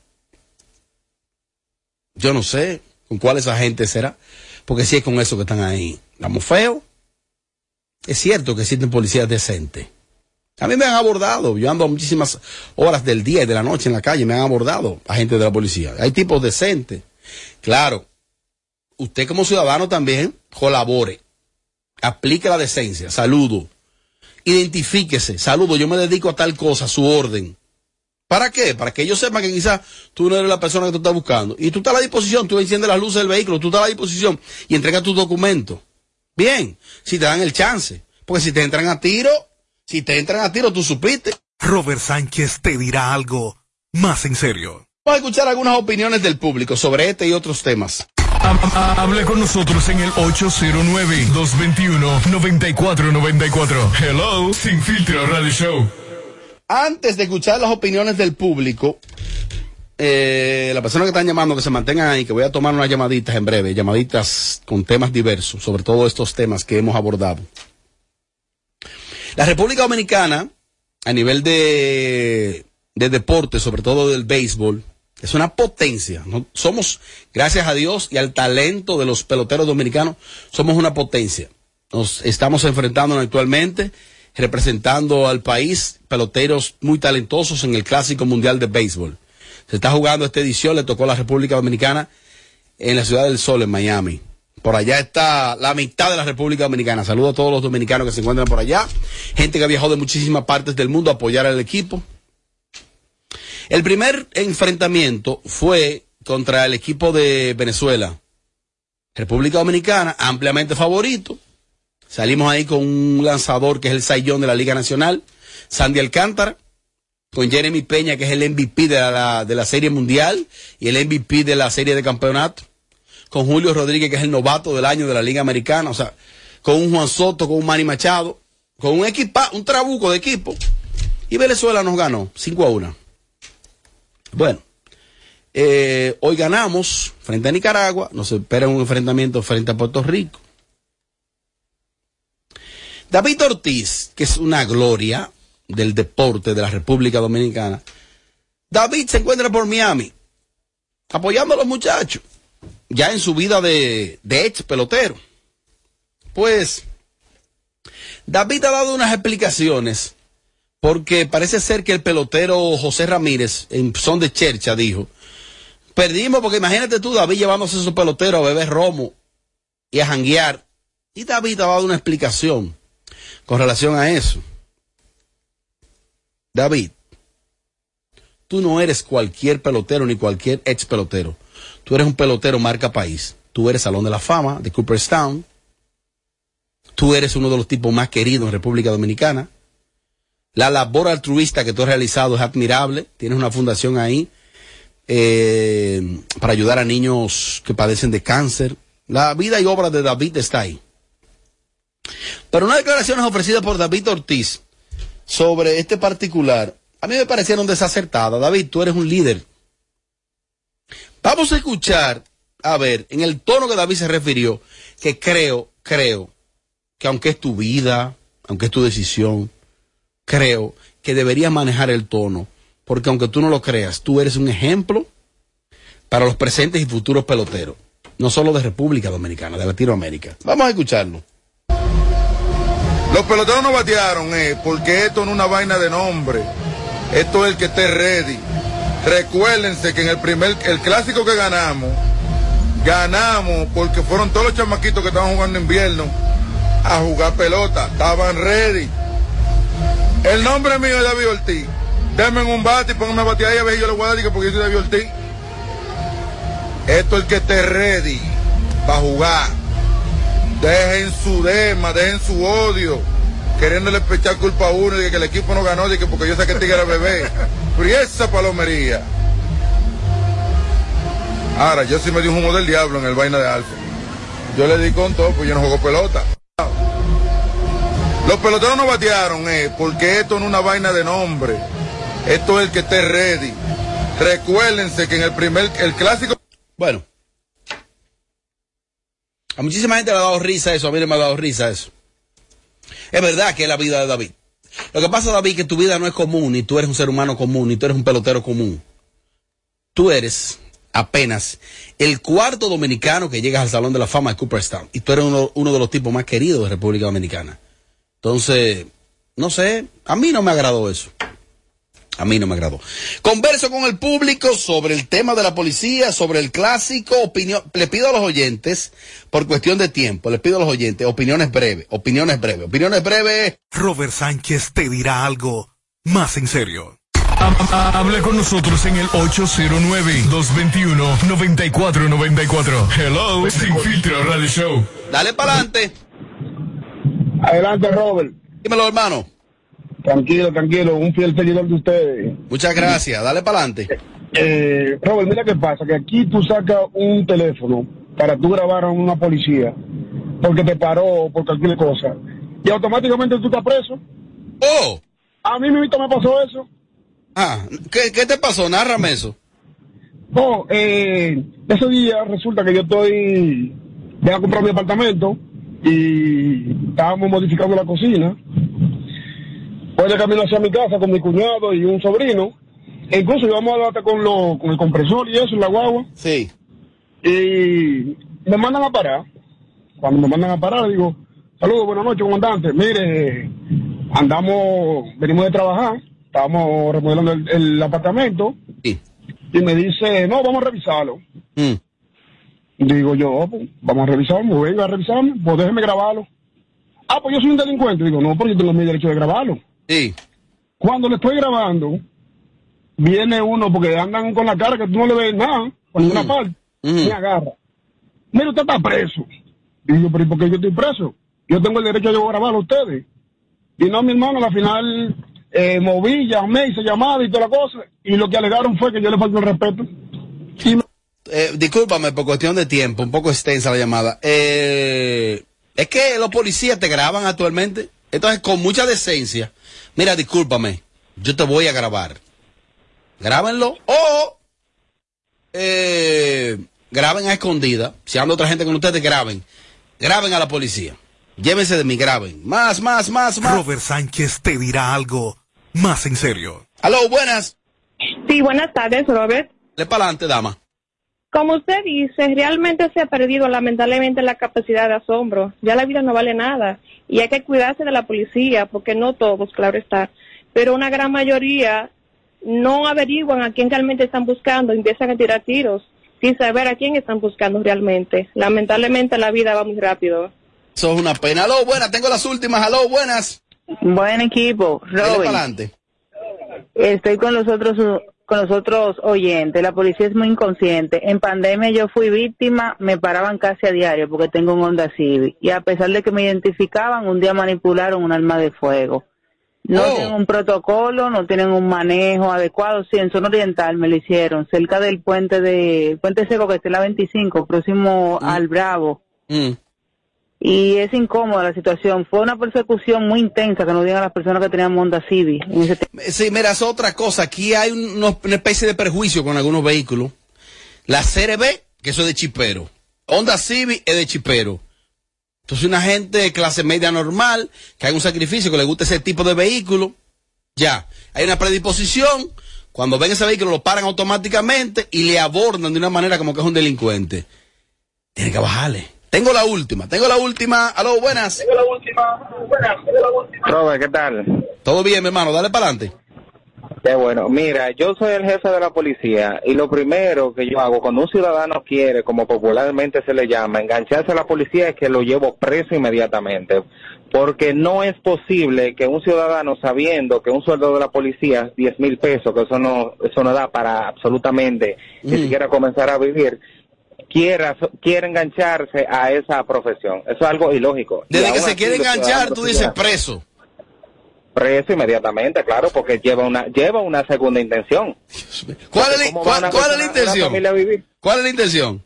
Yo no sé con cuáles agentes será, porque si es con eso que están ahí. Estamos feos. Es cierto que existen policías decentes. A mí me han abordado, yo ando muchísimas horas del día y de la noche en la calle, me han abordado agentes de la policía. Hay tipos decentes. Claro, usted como ciudadano también colabore, aplique la decencia, saludo, identifíquese, saludo, yo me dedico a tal cosa, su orden. ¿Para qué? Para que ellos sepan que quizás tú no eres la persona que tú estás buscando. Y tú estás a la disposición, tú enciendes las luces del vehículo, tú estás a la disposición y entregas tus documentos. Bien, si te dan el chance. Porque si te entran a tiro, si te entran a tiro, tú supiste. Robert Sánchez te dirá algo más en serio. Vamos a escuchar algunas opiniones del público sobre este y otros temas. Hable con nosotros en el 809-221-9494. Hello, Sin Filtro Radio Show. Antes de escuchar las opiniones del público, eh, la persona que están llamando, que se mantengan ahí, que voy a tomar unas llamaditas en breve, llamaditas con temas diversos, sobre todo estos temas que hemos abordado. La República Dominicana, a nivel de, de deporte, sobre todo del béisbol, es una potencia. Somos, gracias a Dios y al talento de los peloteros dominicanos, somos una potencia. Nos estamos enfrentando actualmente, representando al país, peloteros muy talentosos en el Clásico Mundial de Béisbol. Se está jugando esta edición, le tocó a la República Dominicana en la Ciudad del Sol, en Miami. Por allá está la mitad de la República Dominicana. Saludo a todos los dominicanos que se encuentran por allá. Gente que ha viajado de muchísimas partes del mundo a apoyar al equipo. El primer enfrentamiento fue contra el equipo de Venezuela. República Dominicana, ampliamente favorito. Salimos ahí con un lanzador que es el Sayón de la Liga Nacional, Sandy Alcántara, con Jeremy Peña, que es el MVP de la, de la Serie Mundial y el MVP de la Serie de Campeonato, con Julio Rodríguez, que es el novato del año de la Liga Americana, o sea, con un Juan Soto, con un Manny Machado, con un equipa, un trabuco de equipo Y Venezuela nos ganó 5 a 1. Bueno, eh, hoy ganamos frente a Nicaragua, nos espera un enfrentamiento frente a Puerto Rico. David Ortiz, que es una gloria del deporte de la República Dominicana, David se encuentra por Miami, apoyando a los muchachos, ya en su vida de, de ex pelotero. Pues, David ha dado unas explicaciones, porque parece ser que el pelotero José Ramírez, en son de Chercha, dijo, perdimos porque imagínate tú, David llevándose su pelotero a beber romo y a janguear. Y David ha dado una explicación con relación a eso. David, tú no eres cualquier pelotero ni cualquier ex pelotero. Tú eres un pelotero marca país. Tú eres Salón de la Fama de Cooperstown. Tú eres uno de los tipos más queridos en República Dominicana. La labor altruista que tú has realizado es admirable. Tienes una fundación ahí eh, para ayudar a niños que padecen de cáncer. La vida y obra de David está ahí. Pero una declaración ofrecida por David Ortiz sobre este particular, a mí me parecieron desacertadas. David, tú eres un líder. Vamos a escuchar, a ver, en el tono que David se refirió, que creo, creo, que aunque es tu vida, aunque es tu decisión, creo que deberías manejar el tono, porque aunque tú no lo creas, tú eres un ejemplo para los presentes y futuros peloteros, no solo de República Dominicana, de Latinoamérica. Vamos a escucharlo. Los peloteros no batearon, eh, porque esto no es una vaina de nombre. Esto es el que esté ready. Recuérdense que en el primer, el clásico que ganamos, ganamos porque fueron todos los chamaquitos que estaban jugando invierno a jugar pelota. Estaban ready. El nombre mío es David Ortiz. Denme un bate y pónganme a batear ahí a ver si yo le voy a dar porque yo soy David Ortiz. Esto es el que esté ready para jugar. Dejen su dema, dejen su odio, queriéndole echar culpa a uno de que el equipo no ganó, de que porque yo sé que Tigre era bebé. Pero ¿y esa palomería. Ahora, yo sí me di un humo del diablo en el vaina de Alfa. Yo le di con todo, pues yo no juego pelota. Los peloteros no batearon, eh, porque esto no es una vaina de nombre. Esto es el que esté ready. Recuérdense que en el primer, el clásico. Bueno. A muchísima gente le ha dado risa eso, a mí no me ha dado risa eso. Es verdad que es la vida de David. Lo que pasa, David, que tu vida no es común, ni tú eres un ser humano común, ni tú eres un pelotero común. Tú eres apenas el cuarto dominicano que llegas al Salón de la Fama de Cooperstown. Y tú eres uno, uno de los tipos más queridos de República Dominicana. Entonces, no sé, a mí no me agradó eso. A mí no me agradó. Converso con el público sobre el tema de la policía, sobre el clásico, opinión. Le pido a los oyentes, por cuestión de tiempo, les pido a los oyentes opiniones breves, opiniones breves, opiniones breves. Robert Sánchez te dirá algo más en serio. Habla con nosotros en el 809-221-9494. Hello, Sin Filtro Radio Show. Dale para adelante. Adelante, Robert. Dímelo, hermano. Tranquilo, tranquilo, un fiel seguidor de ustedes. Muchas gracias, dale para adelante. Eh, Robert, mira qué pasa, que aquí tú sacas un teléfono para tú grabar a una policía porque te paró por cualquier cosa y automáticamente tú estás preso. ¡Oh! A mí mismo me pasó eso. Ah, ¿qué, qué te pasó? Nárrame eso. Oh, eh, ese día resulta que yo estoy, voy a comprar mi apartamento y estábamos modificando la cocina. Voy de camino hacia mi casa con mi cuñado y un sobrino. Incluso íbamos a debate con, lo, con el compresor y eso en la guagua. Sí. Y me mandan a parar. Cuando me mandan a parar, digo, saludos, buenas noches, comandante. Mire, andamos, venimos de trabajar, estábamos remodelando el, el apartamento. Sí. Y me dice, no, vamos a revisarlo. Mm. Digo yo, oh, pues, vamos a revisarlo, venga a revisarme, pues déjeme grabarlo. Ah, pues yo soy un delincuente. Digo, no, porque yo tengo mi derecho de grabarlo. Sí. Cuando le estoy grabando, viene uno, porque andan con la cara que tú no le ves nada, por ninguna parte, me agarra. Mira, usted está preso. Digo, pero ¿y por qué yo estoy preso? Yo tengo el derecho de grabarlo a ustedes. Y no, mi hermano, al final eh, moví, llamé, hice llamada y toda la cosa, y lo que alegaron fue que yo le falté el respeto. Eh, discúlpame por cuestión de tiempo, un poco extensa la llamada. Eh, es que los policías te graban actualmente. Entonces, con mucha decencia, mira, discúlpame, yo te voy a grabar. Grábenlo o eh, graben a escondida. Si anda otra gente con ustedes, graben. Graben a la policía. Llévense de mí, graben. Más, más, más, más. Robert Sánchez te dirá algo más en serio. Aló, buenas. Sí, buenas tardes, Robert. Le para adelante, dama. Como usted dice, realmente se ha perdido lamentablemente la capacidad de asombro. Ya la vida no vale nada y hay que cuidarse de la policía porque no todos, claro está, pero una gran mayoría no averiguan a quién realmente están buscando, empiezan a tirar tiros sin saber a quién están buscando realmente. Lamentablemente la vida va muy rápido. Eso es una pena. Aló, buenas, tengo las últimas. Aló, buenas. Buen equipo, Robin. adelante. Estoy con los otros con los otros oyentes. La policía es muy inconsciente. En pandemia yo fui víctima, me paraban casi a diario porque tengo un Honda Civic y a pesar de que me identificaban, un día manipularon un arma de fuego. No Oh. tienen un protocolo, no tienen un manejo adecuado. Sí, en zona oriental me lo hicieron, cerca del puente de puente seco que está en la 25, próximo al Bravo. Mm. Y es incómoda la situación. Fue una persecución muy intensa que nos dieron las personas que tenían Honda Civic. tiempo. Sí, mira, es otra cosa. Aquí hay una especie de perjuicio con algunos vehículos. La CRB, que eso es de chipero. Honda Civic es de chipero. Entonces, una gente de clase media normal, que haga un sacrificio, que le guste ese tipo de vehículo, ya. Hay una predisposición. Cuando ven ese vehículo, lo paran automáticamente y le abordan de una manera como que es un delincuente. Tiene que bajarle. Tengo la última, tengo la última. Aló, buenas. Tengo la última. Buenas. Robert, ¿qué tal? Todo bien, mi hermano, dale para adelante. Qué bueno. Mira, yo soy el jefe de la policía y lo primero que yo hago cuando un ciudadano quiere, como popularmente se le llama, engancharse a la policía es que lo llevo preso inmediatamente. Porque no es posible que un ciudadano sabiendo que un sueldo de la policía es 10 mil pesos, que eso no, eso no da para absolutamente ni siquiera comenzar a vivir, quiera, quiera engancharse a esa profesión. Eso es algo ilógico. Desde que se quiere enganchar, tú dices preso. preso inmediatamente, claro, porque lleva una lleva una segunda intención. ¿Cuál es, la- ¿Cómo cuál- cuál es la intención? ¿Cuál es la intención?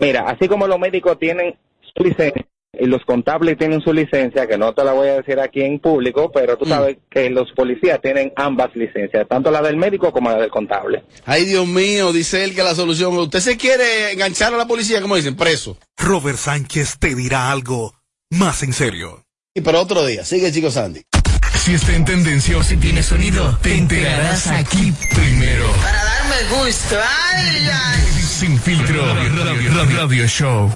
Mira, así como los médicos tienen su licencia y los contables tienen su licencia, que no te la voy a decir aquí en público, pero Mm. tú sabes que los policías tienen ambas licencias, tanto la del médico como la del contable. Ay, Dios mío, dice él que la solución. Usted se quiere enganchar a la policía, como dicen, preso. Robert Sánchez te dirá algo más en serio. Y para otro día. Sigue, chico Sandy. Si está en tendencia o si tiene sonido, te enterarás aquí primero. Para darme gusto. Ay, ay. Sin filtro, radio, radio, radio show.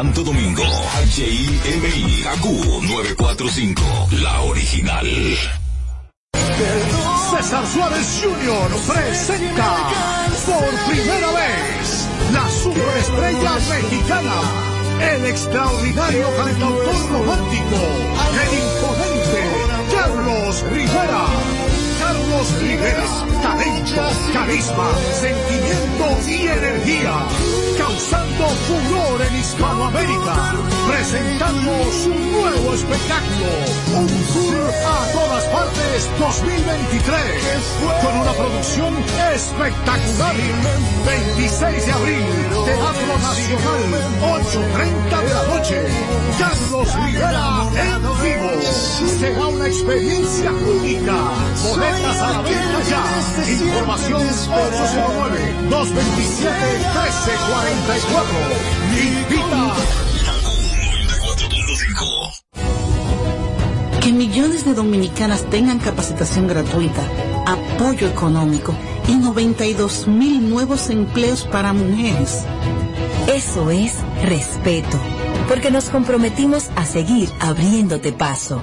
Santo Domingo, HIMI, AQ 945, la original. César Suárez Jr. presenta por primera vez la superestrella mexicana, el extraordinario cantautor romántico, el imponente Carlos Rivera. Carlos Rivera, talento, carisma, sentimiento y energía, causando furor en Hispanoamérica, presentando su nuevo espectáculo, un tour a todas partes 2023, con una producción espectacular. 26 de abril, Teatro Nacional, 8.30 de la noche. Carlos Rivera. Será una experiencia única. Boletas a la venta ya. Información 809-227-1344. Invita. Que millones de dominicanas tengan capacitación gratuita, apoyo económico y 92 mil nuevos empleos para mujeres. Eso es respeto, porque nos comprometimos a seguir abriéndote paso.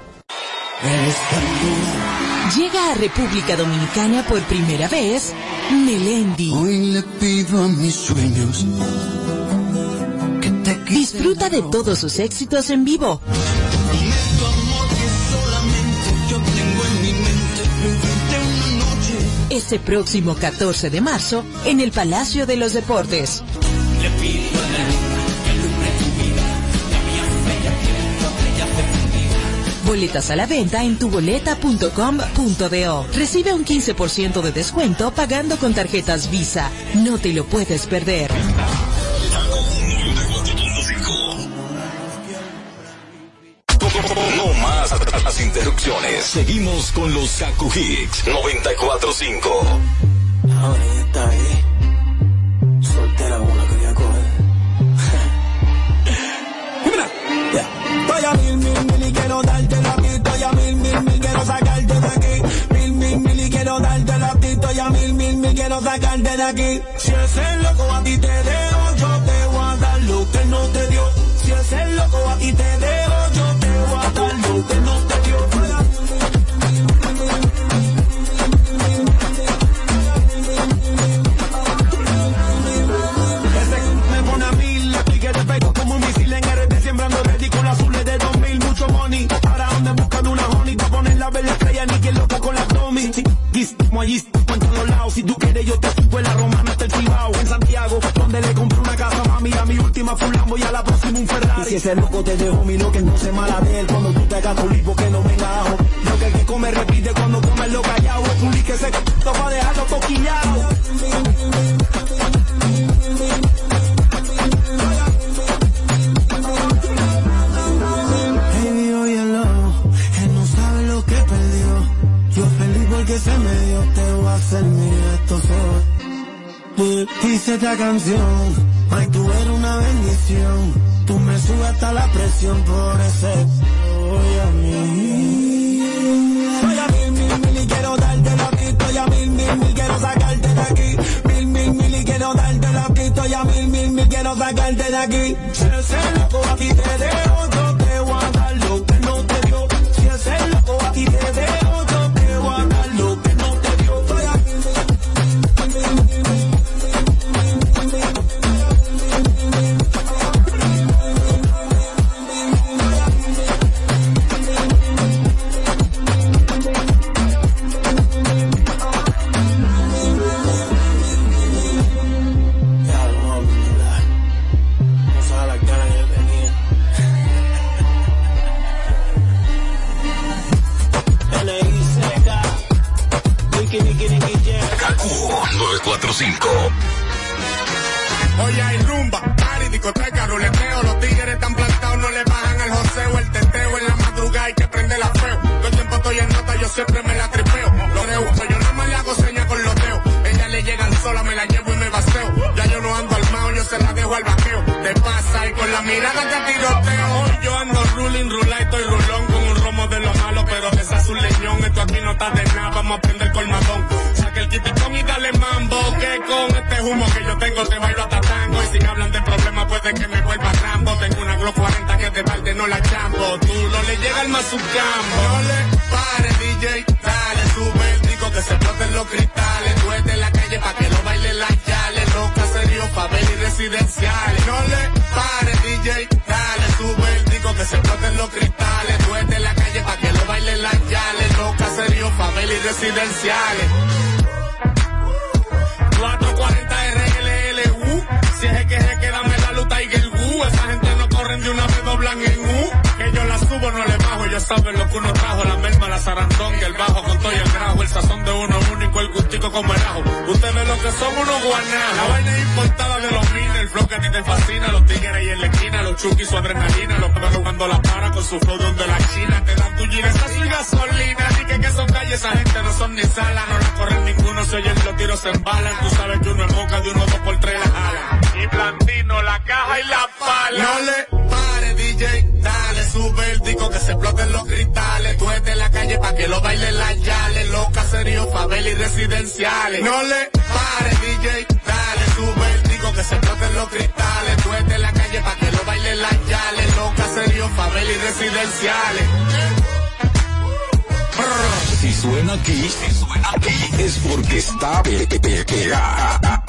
Llega a República Dominicana por primera vez Melendi. Hoy le pido a mis sueños Disfruta de todos sus éxitos en vivo. Este próximo 14 de marzo en el Palacio de los Deportes. Le pido Boletas a la venta en tuboleta.com.do. Recibe un 15% de descuento pagando con tarjetas Visa. No te lo puedes perder. No más las interrupciones. Seguimos con los Kaku Hicks 945. Ahorita ahí. Soltera como la quería coger. Mira, ya. Estoy a mil, mil, mil, quiero sacarte de aquí. Mil, mil, mil y quiero darte la aquí. Estoy a mil, mil, mil, quiero sacarte de aquí. Si ese loco a ti te dejo, yo te voy a dar lo que no te dio. Si ese loco a ti te dejo, yo te voy a dar lo que no yo te subo en la romana hasta el Cibao. En Santiago, donde le compré una casa, mami, a mi última full Lambo y a la próxima un Ferrari. Y si ese loco te dejó mi lo que no se mala de él, cuando tú te hagas tu lipo que no venga ajo. Lo que el que come repite cuando come lo callado. Es un que se c*** dejarlo. Mi esto soy. Dice esta canción, ay tú eres una bendición. Tú me subes hasta la presión por ese voy a mí. Soy a mil, mil, mil y quiero darte la aquí. Estoy a mil, mil, mil, quiero sacarte de aquí. Mil, mil, mil y quiero darte la aquí. Estoy a mil, mil, mil, quiero sacarte de aquí. Ese loco a ti te dejo, 945. Hoy hay rumba, party, discoteca, ruleteo. Los tigres están plantados, no le bajan al joseo. El teteo en la madrugada hay que prender la feo. Todo el tiempo estoy en nota, yo siempre me la tripeo. Lo reuso, yo nada más le hago señas con los dedos. Ella le llegan sola, me la llevo y me vaceo. Ya yo no ando armado, yo se la dejo al vaqueo. Te pasa y con la mirada te tiroteo. Hoy yo ando ruling, rula y estoy rulón con de lo malo, pero de esa su leñón. Esto aquí no está de nada, vamos a prender colmadón. Saca el kitikón y dale mambo, que con este humo que yo tengo te bailo hasta tango. Y si hablan de problemas puede que me vuelva Rambo. Tengo una Glock 40 que de balde no la chambo. Tú no le llega el mazucambo. No le pare DJ, dale, sube el disco que se exploten los cristales. Tú de la calle pa' que lo baile las yales. Los caseríos, favela y residenciales. No le pare DJ, dale, sube el disco que se exploten los cristales. Favela y residenciales. 440 RLLU. Si es que se queda, me la luta y el. Esa gente no corren de una vez, doblan en U. Que yo la subo, no le bajo. Ya saben lo que uno trajo. La merma, la zarandón y el bajo con todo y el grajo. El sazón de uno único, el gustico como el ajo. Ustedes lo que son unos guanajos. La vaina importada de los miles. El flow que a ti te fascina. Los tigres ahí en la esquina. Los chukis, su adrenalina. Los perros jugando la para con su flow donde la china. Te dan tu gira, esa es gasolina. Ni que, que son calles, esa gente no son ni salas. No la corren ninguno. Se oyen los tiros en balas. Tú sabes que uno es boca de uno dos por tres la jala. Y blandino, la caja y la pala. No le pare, DJ. Dale, sube el disco que se exploten los cristales. Tú eres de la calle pa' que lo bailen las yales. Los caseríos, favela y residenciales. No le pare, DJ. Dale, sube el que se exploten los cristales. Tú eres de la calle pa' que lo bailen las yales. Los caseríos, favela y residenciales. Si suena aquí, si suena aquí, es porque está pe- pe- pe- pegada.